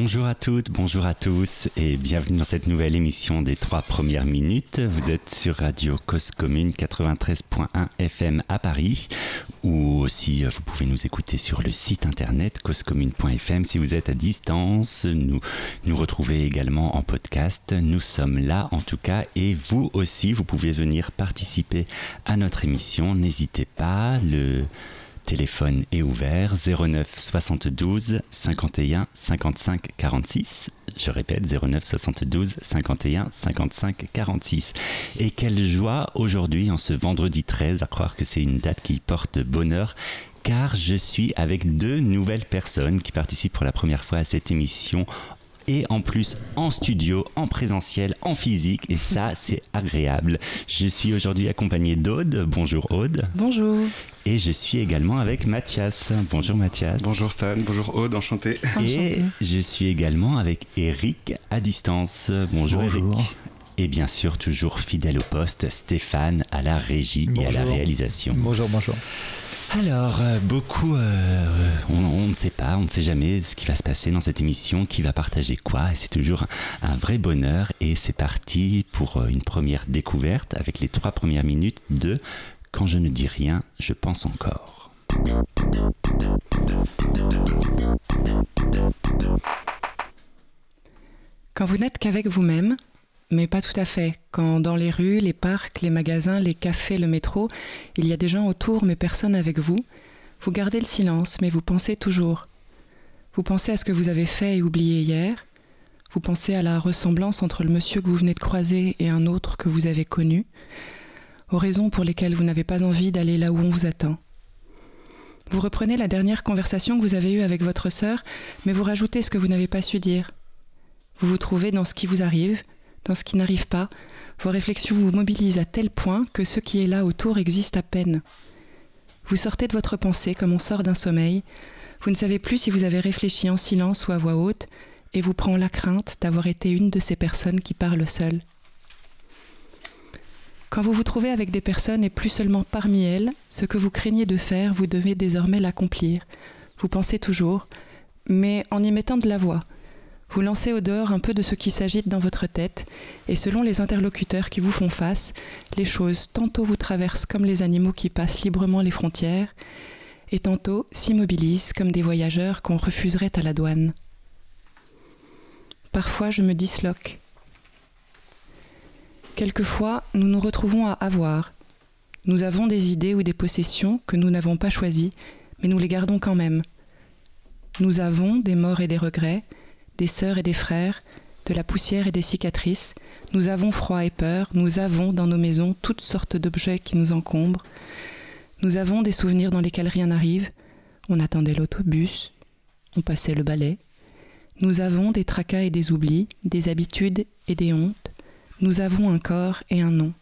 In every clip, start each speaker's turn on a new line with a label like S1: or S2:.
S1: Bonjour à toutes, bonjour à tous et bienvenue dans cette nouvelle émission des trois premières minutes. Vous êtes sur Radio Cause Commune 93.1 FM à Paris ou aussi euh, vous pouvez nous écouter sur le site internet causecommune.fm si vous êtes à distance. Nous nous également en podcast. Nous sommes là en tout cas et vous aussi vous pouvez venir participer à notre émission. N'hésitez pas. Téléphone est ouvert 09 72 51 55 46. Je répète 09 72 51 55 46. Et quelle joie aujourd'hui en ce vendredi 13 à croire que c'est une date qui porte bonheur car je suis avec deux nouvelles personnes qui participent pour la première fois à cette émission et en plus en studio, en présentiel, en physique et ça c'est agréable. Je suis aujourd'hui accompagné d'Aude. Bonjour Aude.
S2: Bonjour.
S1: Et je suis également avec Mathias. Bonjour Mathias.
S3: Bonjour Stan, bonjour Aude, enchanté.
S1: Et je suis également avec Eric à distance. Bonjour, Eric. Et bien sûr, toujours fidèle au poste, Stéphane à la régie et à la réalisation.
S4: Bonjour, bonjour.
S1: Alors, euh, beaucoup, euh, on, ne sait pas, on ne sait jamais ce qui va se passer dans cette émission, qui va partager quoi, et c'est toujours un, vrai bonheur. Et c'est parti pour euh, une première découverte avec les trois premières minutes de Quand je ne dis rien, je pense encore.
S2: Quand vous n'êtes qu'avec vous-même, mais pas tout à fait. Quand dans les rues, les parcs, les magasins, les cafés, le métro, il y a des gens autour mais personne avec vous, vous gardez le silence mais vous pensez toujours. Vous pensez à ce que vous avez fait et oublié hier, vous pensez à la ressemblance entre le monsieur que vous venez de croiser et un autre que vous avez connu, aux raisons pour lesquelles vous n'avez pas envie d'aller là où on vous attend. Vous reprenez la dernière conversation que vous avez eue avec votre sœur, mais vous rajoutez ce que vous n'avez pas su dire. Vous vous trouvez dans ce qui vous arrive, ce qui n'arrive pas, vos réflexions vous mobilisent à tel point que ce qui est là autour existe à peine. Vous sortez de votre pensée comme on sort d'un sommeil, vous ne savez plus si vous avez réfléchi en silence ou à voix haute, et vous prend la crainte d'avoir été une de ces personnes qui parlent seules. Quand vous vous trouvez avec des personnes et plus seulement parmi elles, ce que vous craignez de faire, vous devez désormais l'accomplir. Vous pensez toujours, mais en y mettant de la voix, vous lancez au dehors un peu de ce qui s'agite dans votre tête, et selon les interlocuteurs qui vous font face, les choses tantôt vous traversent comme les animaux qui passent librement les frontières, et tantôt s'immobilisent comme des voyageurs qu'on refuserait à la douane. Parfois je me disloque. Quelquefois nous nous retrouvons à avoir. Nous avons des idées ou des possessions que nous n'avons pas choisies, mais nous les gardons quand même. Nous avons des morts et des regrets, des sœurs et des frères, de la poussière et des cicatrices. Nous avons froid et peur, nous avons dans nos maisons toutes sortes d'objets qui nous encombrent. Nous avons des souvenirs dans lesquels rien n'arrive. On attendait l'autobus, on passait le balai. Nous avons des tracas et des oublis, des habitudes et des hontes. Nous avons un corps et un nom.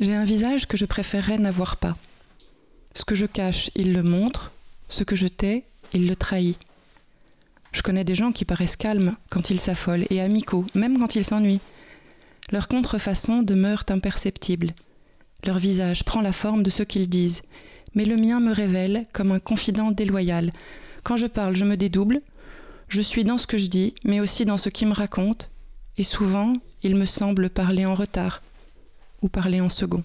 S2: J'ai un visage que je préférerais n'avoir pas. Ce que je cache, il le montre. Ce que je tais, il le trahit. Je connais des gens qui paraissent calmes quand ils s'affolent et amicaux, même quand ils s'ennuient. Leur contrefaçon demeure imperceptible. Leur visage prend la forme de ce qu'ils disent, mais le mien me révèle comme un confident déloyal. Quand je parle, je me dédouble. Je suis dans ce que je dis, mais aussi dans ce qui me raconte, et souvent, il me semble parler en retard ou parler en second.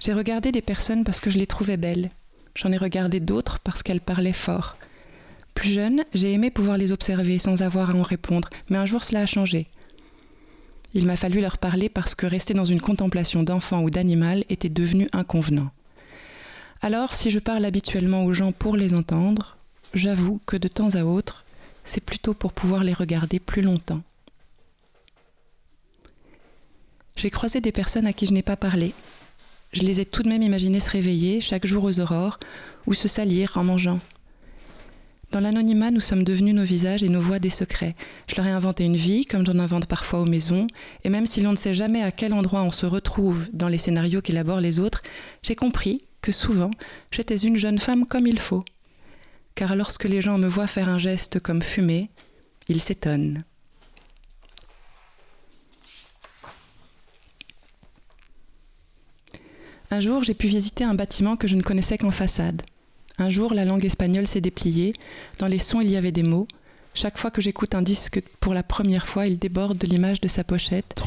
S2: J'ai regardé des personnes parce que je les trouvais belles. J'en ai regardé d'autres parce qu'elles parlaient fort. Plus jeune, j'ai aimé pouvoir les observer sans avoir à en répondre, mais un jour cela a changé. Il m'a fallu leur parler parce que rester dans une contemplation d'enfant ou d'animal était devenu inconvenant. Alors, si je parle habituellement aux gens pour les entendre, j'avoue que de temps à autre, c'est plutôt pour pouvoir les regarder plus longtemps. J'ai croisé des personnes à qui je n'ai pas parlé. Je les ai tout de même imaginées se réveiller chaque jour aux aurores ou se salir en mangeant. Dans l'anonymat, nous sommes devenus nos visages et nos voix des secrets. Je leur ai inventé une vie, comme j'en invente parfois aux maisons, et même si l'on ne sait jamais à quel endroit on se retrouve dans les scénarios qu'élaborent les autres, j'ai compris que souvent, j'étais une jeune femme comme il faut. Car lorsque les gens me voient faire un geste comme fumer, ils s'étonnent. Un jour, j'ai pu visiter un bâtiment que je ne connaissais qu'en façade. Un jour, la langue espagnole s'est dépliée. Dans les sons, il y avait des mots. Chaque fois que j'écoute un disque pour la première fois, il déborde de l'image de sa pochette.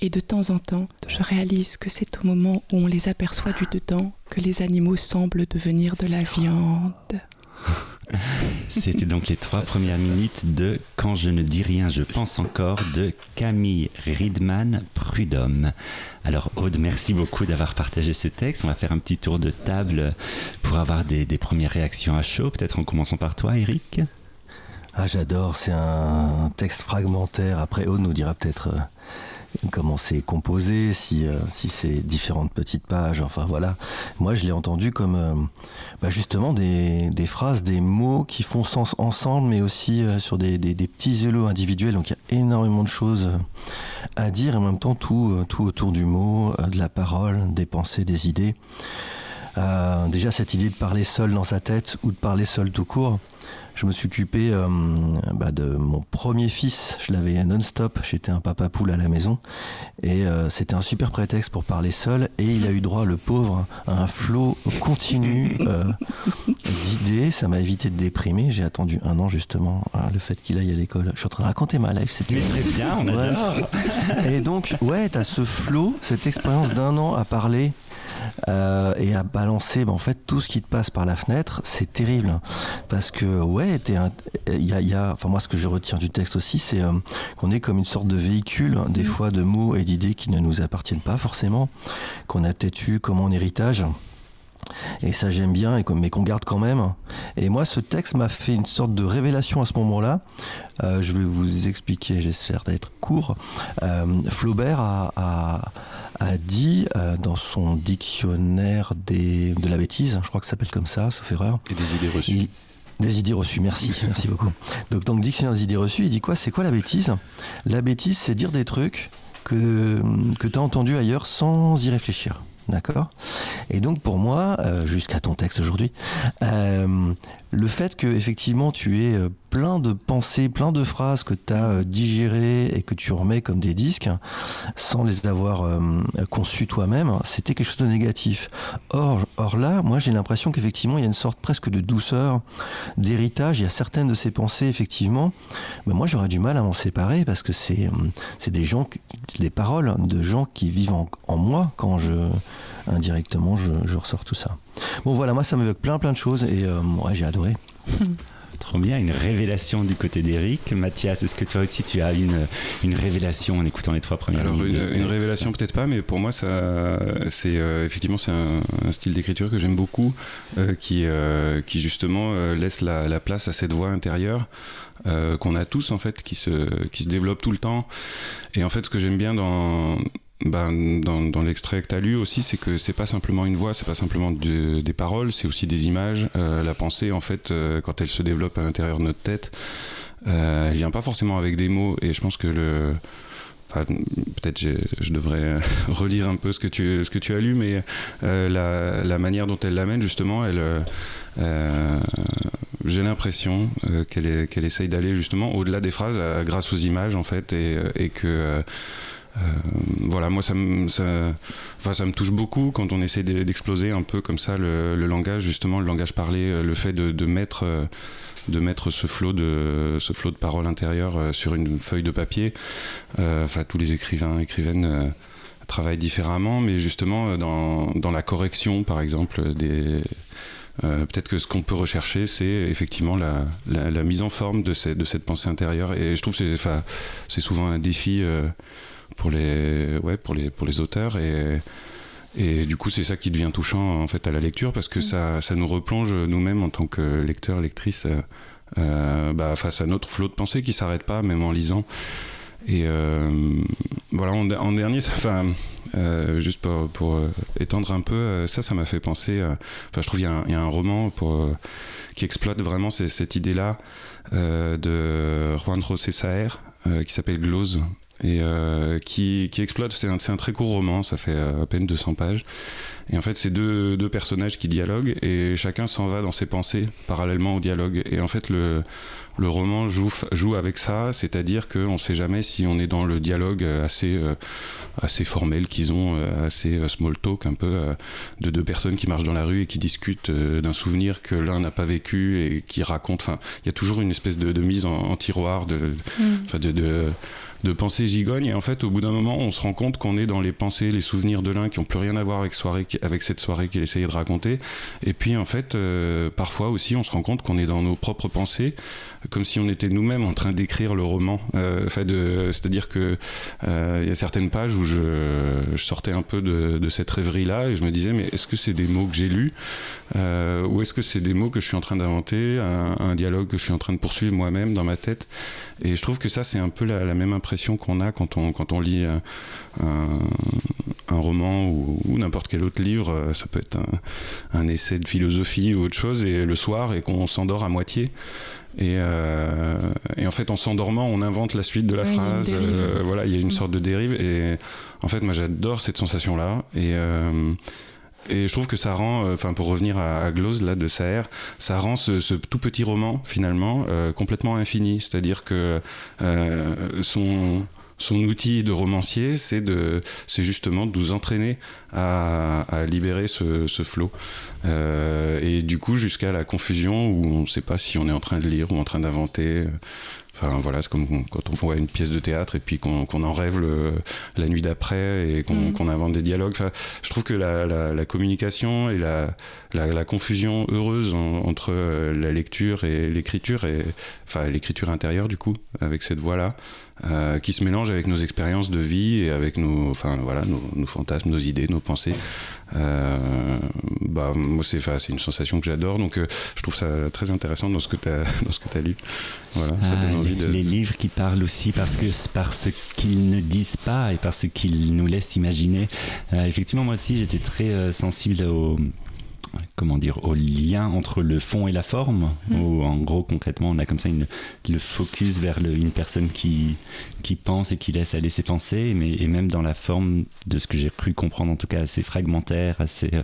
S2: Et de temps en temps, je réalise que c'est au moment où on les aperçoit du dedans que les animaux semblent devenir de la viande.
S1: C'était donc les trois premières minutes de Quand je ne dis rien, je pense encore de Camille Riedman Prudhomme. Alors Aude, merci beaucoup d'avoir partagé ce texte. On va faire un petit tour de table pour avoir des, premières réactions à chaud. Peut-être en commençant par toi, Eric.
S4: Ah, j'adore. C'est un texte fragmentaire. Après, Aude nous dira peut-être. Comment c'est composé, si, euh, si c'est différentes petites pages, enfin voilà. Moi, je l'ai entendu comme euh, bah, justement des, phrases, des mots qui font sens ensemble, mais aussi euh, sur des, petits élos individuels. Donc il y a énormément de choses à dire, et en même temps tout, tout autour du mot, de la parole, des pensées, des idées. déjà cette idée de parler seul dans sa tête ou de parler seul tout court, je me suis occupé euh, bah, de mon premier fils. Je l'avais non-stop. J'étais un papa poule à la maison. Et euh, c'était un super prétexte pour parler seul. Et il a eu droit, le pauvre, à un flot continu euh, d'idées. Ça m'a évité de déprimer. J'ai attendu un an, justement, le fait qu'il aille à l'école. Je suis en train de raconter ma life.
S1: C'était très bien, on adore.
S4: Et donc, ouais, t'as ce flot, cette expérience d'un an à parler euh, et à balancer ben, en fait tout ce qui te passe par la fenêtre, c'est terrible parce que ouais, il y a, y a, enfin moi ce que je retiens du texte aussi, c'est euh, qu'on est comme une sorte de véhicule des mm. fois de mots et d'idées qui ne nous appartiennent pas forcément, qu'on a peut-être eu comme en héritage. Et ça j'aime bien, mais qu'on garde quand même. Et moi ce texte m'a fait une sorte de révélation à ce moment-là. Euh, je vais vous expliquer, j'espère d'être court. Euh, Flaubert a, a, a dit euh, dans son dictionnaire des, de la bêtise, je crois que ça s'appelle comme ça, sauf erreur.
S3: Et des idées reçues.
S4: des idées reçues, merci, merci beaucoup. Donc dans le dictionnaire des idées reçues, il dit quoi? C'est quoi la bêtise? La bêtise, c'est dire des trucs que, que tu as entendus ailleurs sans y réfléchir. D'accord? Et donc pour moi, euh, jusqu'à ton texte aujourd'hui, euh, le fait que effectivement tu aies euh, plein de pensées, plein de phrases que tu as digérées et que tu remets comme des disques sans les avoir conçues toi-même, c'était quelque chose de négatif. Or, or là, moi j'ai l'impression qu'effectivement il y a une sorte presque de douceur, d'héritage. Il y a certaines de ces pensées effectivement, mais moi j'aurais du mal à m'en séparer parce que c'est c'est des gens, des paroles de gens qui vivent en, en moi quand je indirectement, je, ressors tout ça. Bon, voilà, moi, ça m'évoque plein, plein de choses et euh, ouais, j'ai adoré.
S1: Trop bien, une révélation du côté d'Eric. Mathias, est-ce que toi aussi tu as une, une révélation en écoutant les trois premières
S3: Alors, une, révélation peut-être pas, mais pour moi, ça, c'est euh, effectivement c'est un, style d'écriture que j'aime beaucoup, euh, qui, qui justement laisse la, la, place à cette voix intérieure qu'on a tous en fait, qui se, qui se développe tout le temps. Et en fait, ce que j'aime bien dans ben, dans, l'extrait que tu as lu aussi, c'est que c'est pas simplement une voix, c'est pas simplement des paroles, c'est aussi des images. Euh, la pensée, en fait, euh, quand elle se développe à l'intérieur de notre tête, euh, elle vient pas forcément avec des mots. Et je pense que le. Enfin, peut-être je devrais relire un peu ce que tu, ce que tu as lu, mais la, la, manière dont elle l'amène, justement, j'ai l'impression qu'elle qu'elle essaye d'aller justement au-delà des phrases grâce aux images en fait et, que euh, voilà, moi ça me, ça, enfin, ça me touche beaucoup quand on essaie d'exploser un peu comme ça le, langage, justement le langage parlé, euh, le fait de, mettre euh, de mettre ce flot de ce flot de paroles intérieures sur une feuille de papier. Enfin, tous les écrivains, écrivaines travaillent différemment, mais justement dans, dans la correction, par exemple, des peut-être que ce qu'on peut rechercher, c'est effectivement la, la, mise en forme de, de cette pensée intérieure. Et je trouve que c'est souvent un défi pour les, ouais, pour les, pour les auteurs. Et, Et du coup, c'est ça qui devient touchant en fait à la lecture parce que ça, ça nous replonge nous-mêmes en tant que lecteurs, lectrices bah, face à notre flot de pensée qui s'arrête pas, même en lisant. Et voilà, en, dernier, enfin, juste pour, pour étendre un peu, ça, ça m'a fait penser. Enfin, je trouve qu'il y, y, a un roman pour, qui exploite vraiment cette idée-là de Juan José Saer qui s'appelle Glose et euh, qui, qui, exploite. C'est un, un, très court roman, ça fait euh, à peine 200 pages. Et en fait, c'est deux, deux, personnages qui dialoguent et chacun s'en va dans ses pensées parallèlement au dialogue. Et en fait, le, le roman joue, joue avec ça, c'est-à-dire qu'on ne sait jamais si on est dans le dialogue assez, euh, assez formel qu'ils ont, assez small talk, un peu de deux personnes qui marchent dans la rue et qui discutent d'un souvenir que l'un n'a pas vécu et qui racontent. Enfin, il y a toujours une espèce de, de mise en, tiroir, de, mm. de, de de pensées gigognes. Et en fait, au bout d'un moment, on se rend compte qu'on est dans les pensées, les souvenirs de l'un qui n'ont plus rien à voir avec, soirée, avec cette soirée qu'il essayait de raconter. Et puis, en fait, euh, parfois aussi, on se rend compte qu'on est dans nos propres pensées, comme si on était nous-mêmes en train d'écrire le roman. Euh, C'est-à-dire que euh, il y a certaines pages où je, sortais un peu de, cette rêverie-là et je me disais, mais est-ce que c'est des mots que j'ai lus? Euh, ou est-ce que c'est des mots que je suis en train d'inventer, un, un, dialogue que je suis en train de poursuivre moi-même dans ma tête? Et je trouve que ça, c'est un peu la, la même impression qu'on a quand on, quand on lit euh, un, un roman ou, n'importe quel autre livre. Euh, ça peut être un, essai de philosophie ou autre chose, et le soir, et qu'on s'endort à moitié. Et, euh, et, en fait, en s'endormant, on invente la suite de la phrase. voilà, il y a une mm. sorte de dérive. Et en fait, moi, j'adore cette sensation-là. Et et je trouve que ça rend, enfin pour revenir à, à Glose là de Saer, ça rend ce, ce tout petit roman finalement euh, complètement infini. C'est-à-dire que euh, son son outil de romancier, c'est de, c'est justement de nous entraîner à, à libérer ce, ce flot. Euh, et du coup, jusqu'à la confusion où on ne sait pas si on est en train de lire ou en train d'inventer. Enfin voilà, c'est comme quand on voit une pièce de théâtre et puis qu'on en rêve le, la nuit d'après et qu'on mm. invente des dialogues. Enfin, je trouve que la, la, la communication et la, la, confusion heureuse entre euh, la lecture et l'écriture, et enfin l'écriture intérieure du coup, avec cette voix-là, euh, qui se mélange avec nos expériences de vie et avec nos, enfin voilà, nos, nos fantasmes, nos idées, nos pensées. Euh, bah moi c'est, c'est une sensation que j'adore, donc euh, je trouve ça très intéressant dans ce que tu as dans ce que as lu.
S1: Voilà, ça donne ah, envie les, de... les livres qui parlent aussi parce que par ce qu'ils ne disent pas et par ce qu'ils nous laissent imaginer. Euh, effectivement, moi aussi j'étais très sensible au comment dire, au lien entre le fond et la forme. Mmh. Où, en gros, concrètement, on a comme ça une, le focus vers le, une personne qui, qui pense et qui laisse aller ses pensées, mais et même dans la forme de ce que j'ai cru comprendre, en tout cas assez fragmentaire, assez euh,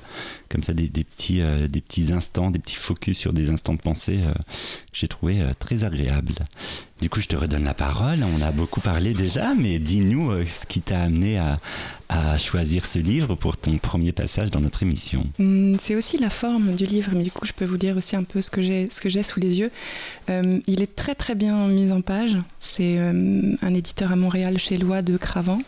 S1: comme ça des, des petits, euh, des petits instants, des petits focus sur des instants de pensée euh, que j'ai trouvé très agréable. Du coup, je te redonne la parole. On a beaucoup parlé déjà, mais dis-nous ce qui t'a amené à, choisir ce livre pour ton premier passage dans notre émission
S2: hum, C'est aussi la forme du livre, mais du coup je peux vous dire aussi un peu ce que j'ai, ce que j'ai sous les yeux. Euh, il est très très bien mis en page. C'est euh, un éditeur à Montréal chez Loi de Cravant.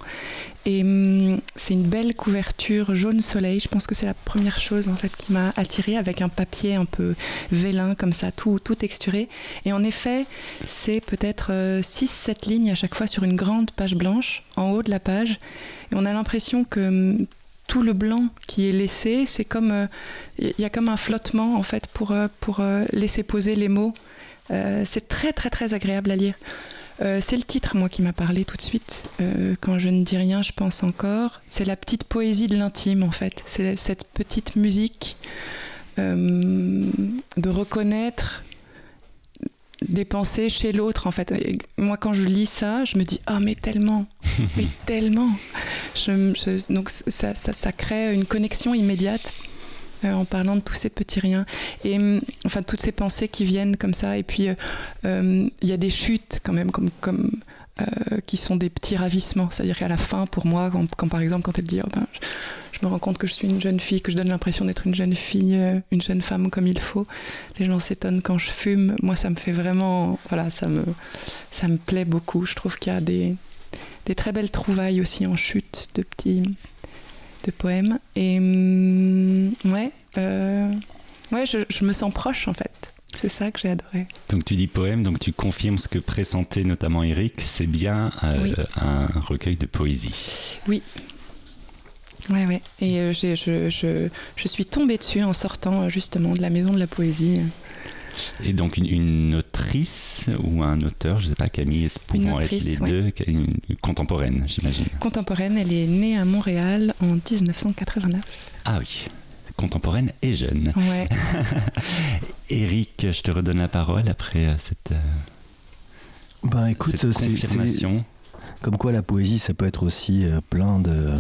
S2: Et hum, c'est une belle couverture jaune soleil. Je pense que c'est la première chose en fait qui m'a attirée avec un papier un peu vélin comme ça, tout, tout texturé. Et en effet, c'est peut-être 6-7 euh, lignes à chaque fois sur une grande page blanche en haut de la page. Et on a l'impression que hum, tout le blanc qui est laissé, c'est comme il y a comme un flottement en fait pour, pour laisser poser les mots. c'est très très très agréable à lire. Euh, c'est le titre, moi, qui m'a parlé tout de suite. Euh, quand je ne dis rien, je pense encore. C'est la petite poésie de l'intime, en fait. C'est cette petite musique euh, de reconnaître des pensées chez l'autre, en fait. Et moi, quand je lis ça, je me dis Ah, oh, mais tellement Mais tellement je, Donc, ça, ça, ça crée une connexion immédiate euh, en parlant de tous ces petits riens. Et hum, enfin, toutes ces pensées qui viennent comme ça. Et puis, euh, hum, il y a des chutes quand même, comme. comme euh, qui sont des petits ravissements. C'est-à-dire qu'à la fin, pour moi, quand, par exemple, quand elle dit oh ben, je, me rends compte que je suis une jeune fille, que je donne l'impression d'être une jeune fille, une jeune femme comme il faut, les gens s'étonnent quand je fume. Moi, ça me fait vraiment. Voilà, ça me, ça me plaît beaucoup. Je trouve qu'il y a des, des très belles trouvailles aussi en chute de petits de poèmes. Et hum, ouais, euh, ouais je, je, me sens proche en fait. C'est ça que j'ai adoré.
S1: Donc tu dis poème, donc tu confirmes ce que pressentait notamment Eric, c'est bien euh, un recueil de poésie.
S2: Oui. Ouais, ouais. Et euh, je, je, je suis tombée dessus en sortant euh, justement de la maison de la poésie.
S1: Et donc une, une autrice ou un auteur, je sais pas, Camille, pouvant être les
S2: ouais.
S1: deux, une, une contemporaine, j'imagine.
S2: Contemporaine, elle est née à Montréal en 1989.
S1: Ah oui, contemporaine et jeune.
S2: Ouais.
S1: Eric, je te redonne la parole après euh, cette, euh,
S4: Ben écoute,
S1: cette confirmation.
S4: comme quoi la poésie, ça peut être aussi euh, plein de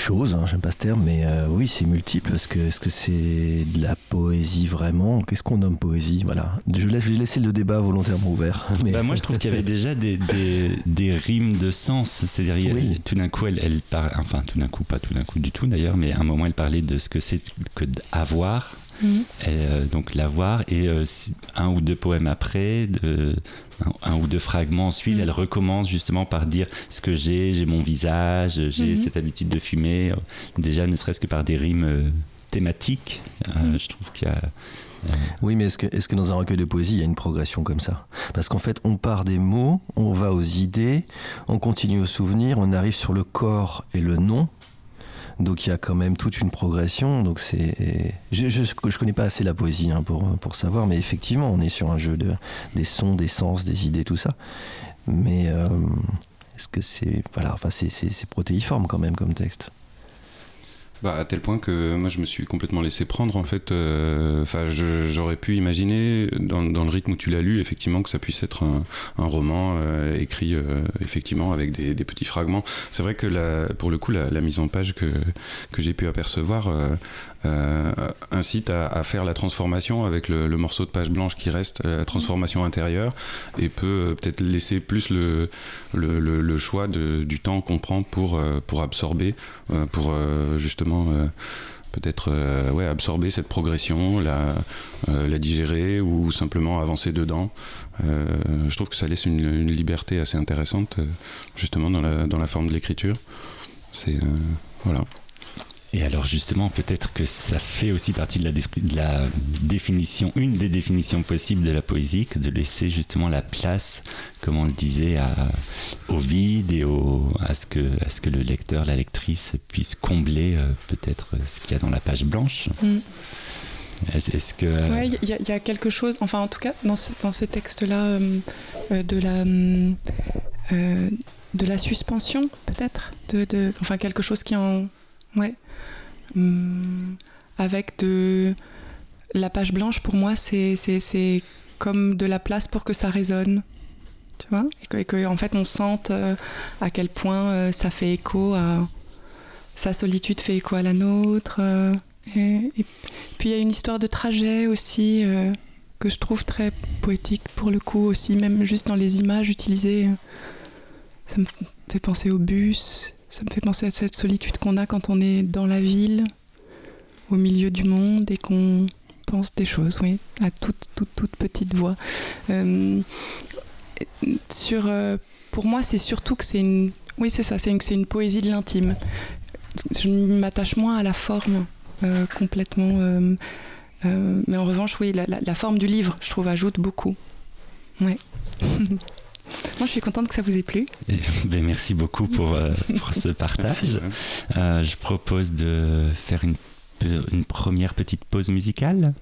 S4: choses, hein, j'aime pas ce terme, mais euh, oui, c'est multiple. Est-ce que est-ce que c'est de la poésie vraiment? Qu'est-ce qu'on nomme poésie? Voilà. Je laisse, j'ai laissé le débat volontairement ouvert. Mais...
S1: Bah, moi, je trouve qu'il y avait déjà des, des, des rimes de sens. C'est-à-dire,
S4: Oui.
S1: tout d'un coup, elle, elle parle, enfin, tout d'un coup, pas tout d'un coup du tout d'ailleurs, mais à un moment, elle parlait de ce que c'est que d'avoir. Et, euh, donc l'avoir et euh, si- un ou deux poèmes après, de, un, un ou deux fragments ensuite,
S2: Mhm.
S1: elle recommence justement par dire ce que j'ai, j'ai mon visage, j'ai
S2: Mhm.
S1: cette habitude de fumer, euh, déjà ne serait-ce que par des rimes euh, thématiques, euh,
S2: Mhm.
S1: je trouve qu'il y a...
S4: Oui, mais est-ce que, est-ce que dans un recueil de poésie, il y a une progression comme ça? Parce qu'en fait, on part des mots, on va aux idées, on continue aux souvenirs, on arrive sur le corps et le nom. Donc il y a quand même toute une progression. Donc c'est, je, je, je connais pas assez la poésie hein, pour, pour savoir, mais effectivement, on est sur un jeu de des sons, des sens, des idées, tout ça. Mais euh, est-ce que c'est, voilà, enfin c'est, c'est, c'est protéiforme quand même comme texte.
S3: Bah, à tel point que moi je me suis complètement laissé prendre en fait. euh, Enfin, je- j'aurais pu imaginer dans, dans le rythme où tu l'as lu effectivement que ça puisse être un, un roman euh, écrit euh, effectivement avec des, des petits fragments. C'est vrai que la, pour le coup la, la mise en page que, que j'ai pu apercevoir euh, euh, incite à, à faire la transformation avec le, le morceau de page blanche qui reste, euh, la transformation intérieure, et peut euh, peut-être laisser plus le, le, le- choix de- du temps qu'on prend pour, euh, pour absorber, euh, pour euh, justement euh, peut-être euh, absorber cette progression, la, euh, la digérer ou simplement avancer dedans. Je trouve que ça laisse une, liberté assez intéressante justement dans la, dans la forme de l'écriture. C'est voilà.
S1: Et alors justement, peut-être que ça fait aussi partie de la, descri- de la définition, une des définitions possibles de la poésie, que de laisser justement la place, comme on le disait, à- au vide et au, à, ce que, à ce que le lecteur, la lectrice puisse combler euh, peut-être ce qu'il y a dans la page blanche.
S2: Mm.
S1: Est-ce que... euh,
S2: Ouais, il y, a- il y a quelque chose, enfin en tout cas dans, ce- dans ces textes-là, euh, euh, de la euh, de la suspension peut-être, de, de- enfin quelque chose qui en, ouais, avec de la page blanche pour moi c'est c'est comme de la place pour que ça résonne, tu vois, et que, en fait on sente euh, à quel point euh, ça fait écho à sa solitude fait écho à la nôtre. euh, et- puis il y a une histoire de trajet aussi que je trouve très poétique pour le coup aussi, même juste dans les images utilisées. Ça me fait penser au bus, ça me fait penser à cette solitude qu'on a quand on est dans la ville, au milieu du monde et qu'on pense des choses, oui, à toute, petite voix. Euh, sur, euh, pour moi, c'est surtout que c'est une... Oui, c'est ça, c'est une, poésie de l'intime. Je m'attache moins à la forme euh, complètement. mais en revanche, oui, la forme du livre, je trouve, ajoute beaucoup. Ouais. Moi, je suis contente que ça vous ait plu.
S1: ben, merci beaucoup pour, euh, pour ce partage. Euh, je propose de faire une, une première petite pause musicale.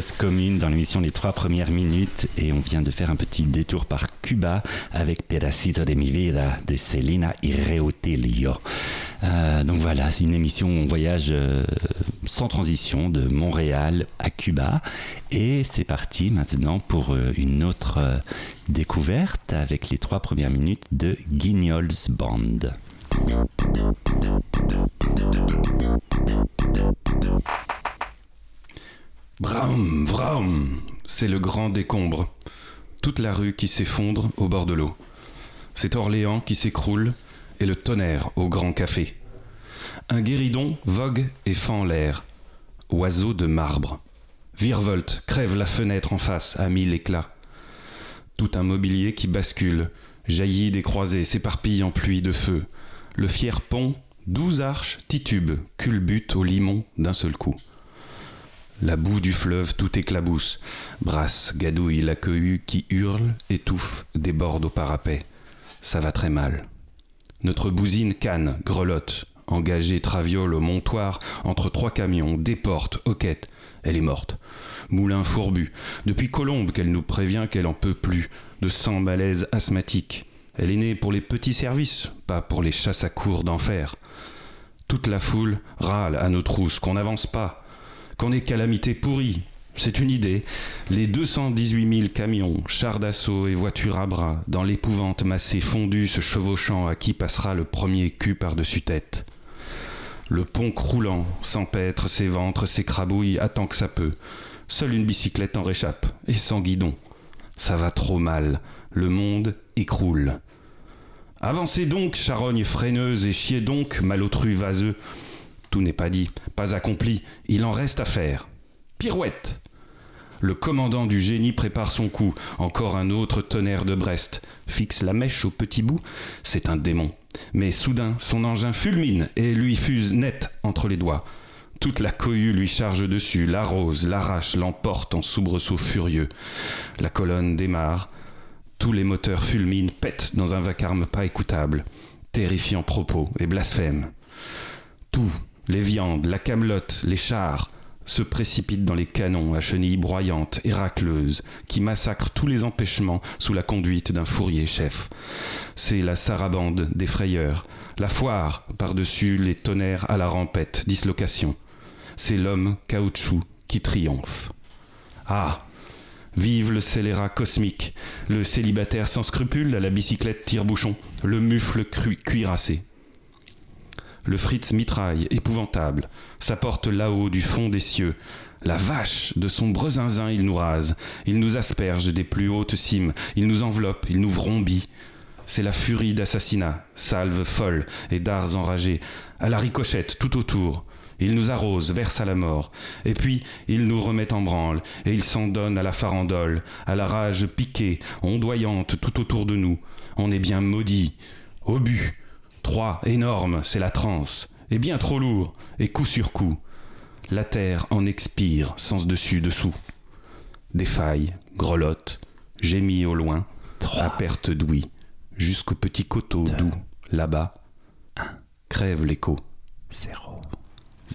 S1: Commune dans l'émission Les trois premières minutes et on vient de faire un petit détour par Cuba avec Pedacito de mi vida de Celina Irreutilio. Euh, donc voilà, c'est une émission où on voyage euh, sans transition de Montréal à Cuba et c'est parti maintenant pour euh, une autre euh, découverte avec les trois premières minutes de Guignols Band.
S3: Braum, vraum, c'est le grand décombre. Toute la rue qui s'effondre au bord de l'eau. C'est Orléans qui s'écroule et le tonnerre au grand café. Un guéridon vogue et fend l'air. Oiseau de marbre. Virevolte crève la fenêtre en face à mille éclats. Tout un mobilier qui bascule, jaillit des croisées, s'éparpille en pluie de feu. Le fier pont, douze arches, titube, culbute au limon d'un seul coup. La boue du fleuve tout éclabousse, brasse, gadouille la cohue qui hurle, étouffe, déborde au parapet. Ça va très mal. Notre bousine canne, grelotte, engagée traviole au montoir, entre trois camions, déporte, hoquette. Elle est morte. Moulin fourbu. Depuis Colombe qu'elle nous prévient qu'elle en peut plus, de sang malaise asthmatique. Elle est née pour les petits services, pas pour les chasses à cours d'enfer. Toute la foule râle à nos trousses qu'on n'avance pas, qu'on est calamité pourrie. C'est une idée. Les 218 000 camions, chars d'assaut et voitures à bras, dans l'épouvante massée fondue se chevauchant à qui passera le premier cul par-dessus tête. Le pont croulant s'empêtre, ses ventres, s'écrabouille, attend que ça peut. Seule une bicyclette en réchappe, et sans guidon. Ça va trop mal. Le monde écroule. Avancez donc, charogne freineuse, et chiez donc, malotru vaseux. Tout n'est pas dit, pas accompli, il en reste à faire. Pirouette Le commandant du génie prépare son coup, encore un autre tonnerre de Brest, fixe la mèche au petit bout, c'est un démon. Mais soudain, son engin fulmine et lui fuse net entre les doigts. Toute la cohue lui charge dessus, l'arrose, l'arrache, l'emporte en soubresaut furieux. La colonne démarre, tous les moteurs fulminent, pètent dans un vacarme pas écoutable, terrifiant propos et blasphème. Tout, les viandes, la camelote, les chars, se précipitent dans les canons à chenilles broyantes et racleuses, qui massacrent tous les empêchements sous la conduite d'un fourrier chef. C'est la sarabande des frayeurs, la foire par-dessus les tonnerres à la rampette, dislocation. C'est l'homme caoutchouc qui triomphe. Ah Vive le scélérat cosmique, le célibataire sans scrupules à la bicyclette tire-bouchon, le mufle cru cuirassé. Le Fritz mitraille, épouvantable, s'apporte là-haut du fond des cieux. La vache, de son brezinzin il nous rase, il nous asperge des plus hautes cimes, il nous enveloppe, il nous vrombit. C'est la furie d'assassinat, salve folle et dards enragés, à la ricochette tout autour. Il nous arrose, verse à la mort, et puis il nous remet en branle, et il s'en donne à la farandole, à la rage piquée, ondoyante tout autour de nous. On est bien maudit, obus. Trois, énorme, c'est la transe. Et bien trop lourd, et coup sur coup. La terre en expire, sens dessus, dessous. Des failles, grelottes, gémis au loin, à perte d'ouïe, jusqu'au petit coteau doux, là-bas. Crève l'écho.
S1: Zéro.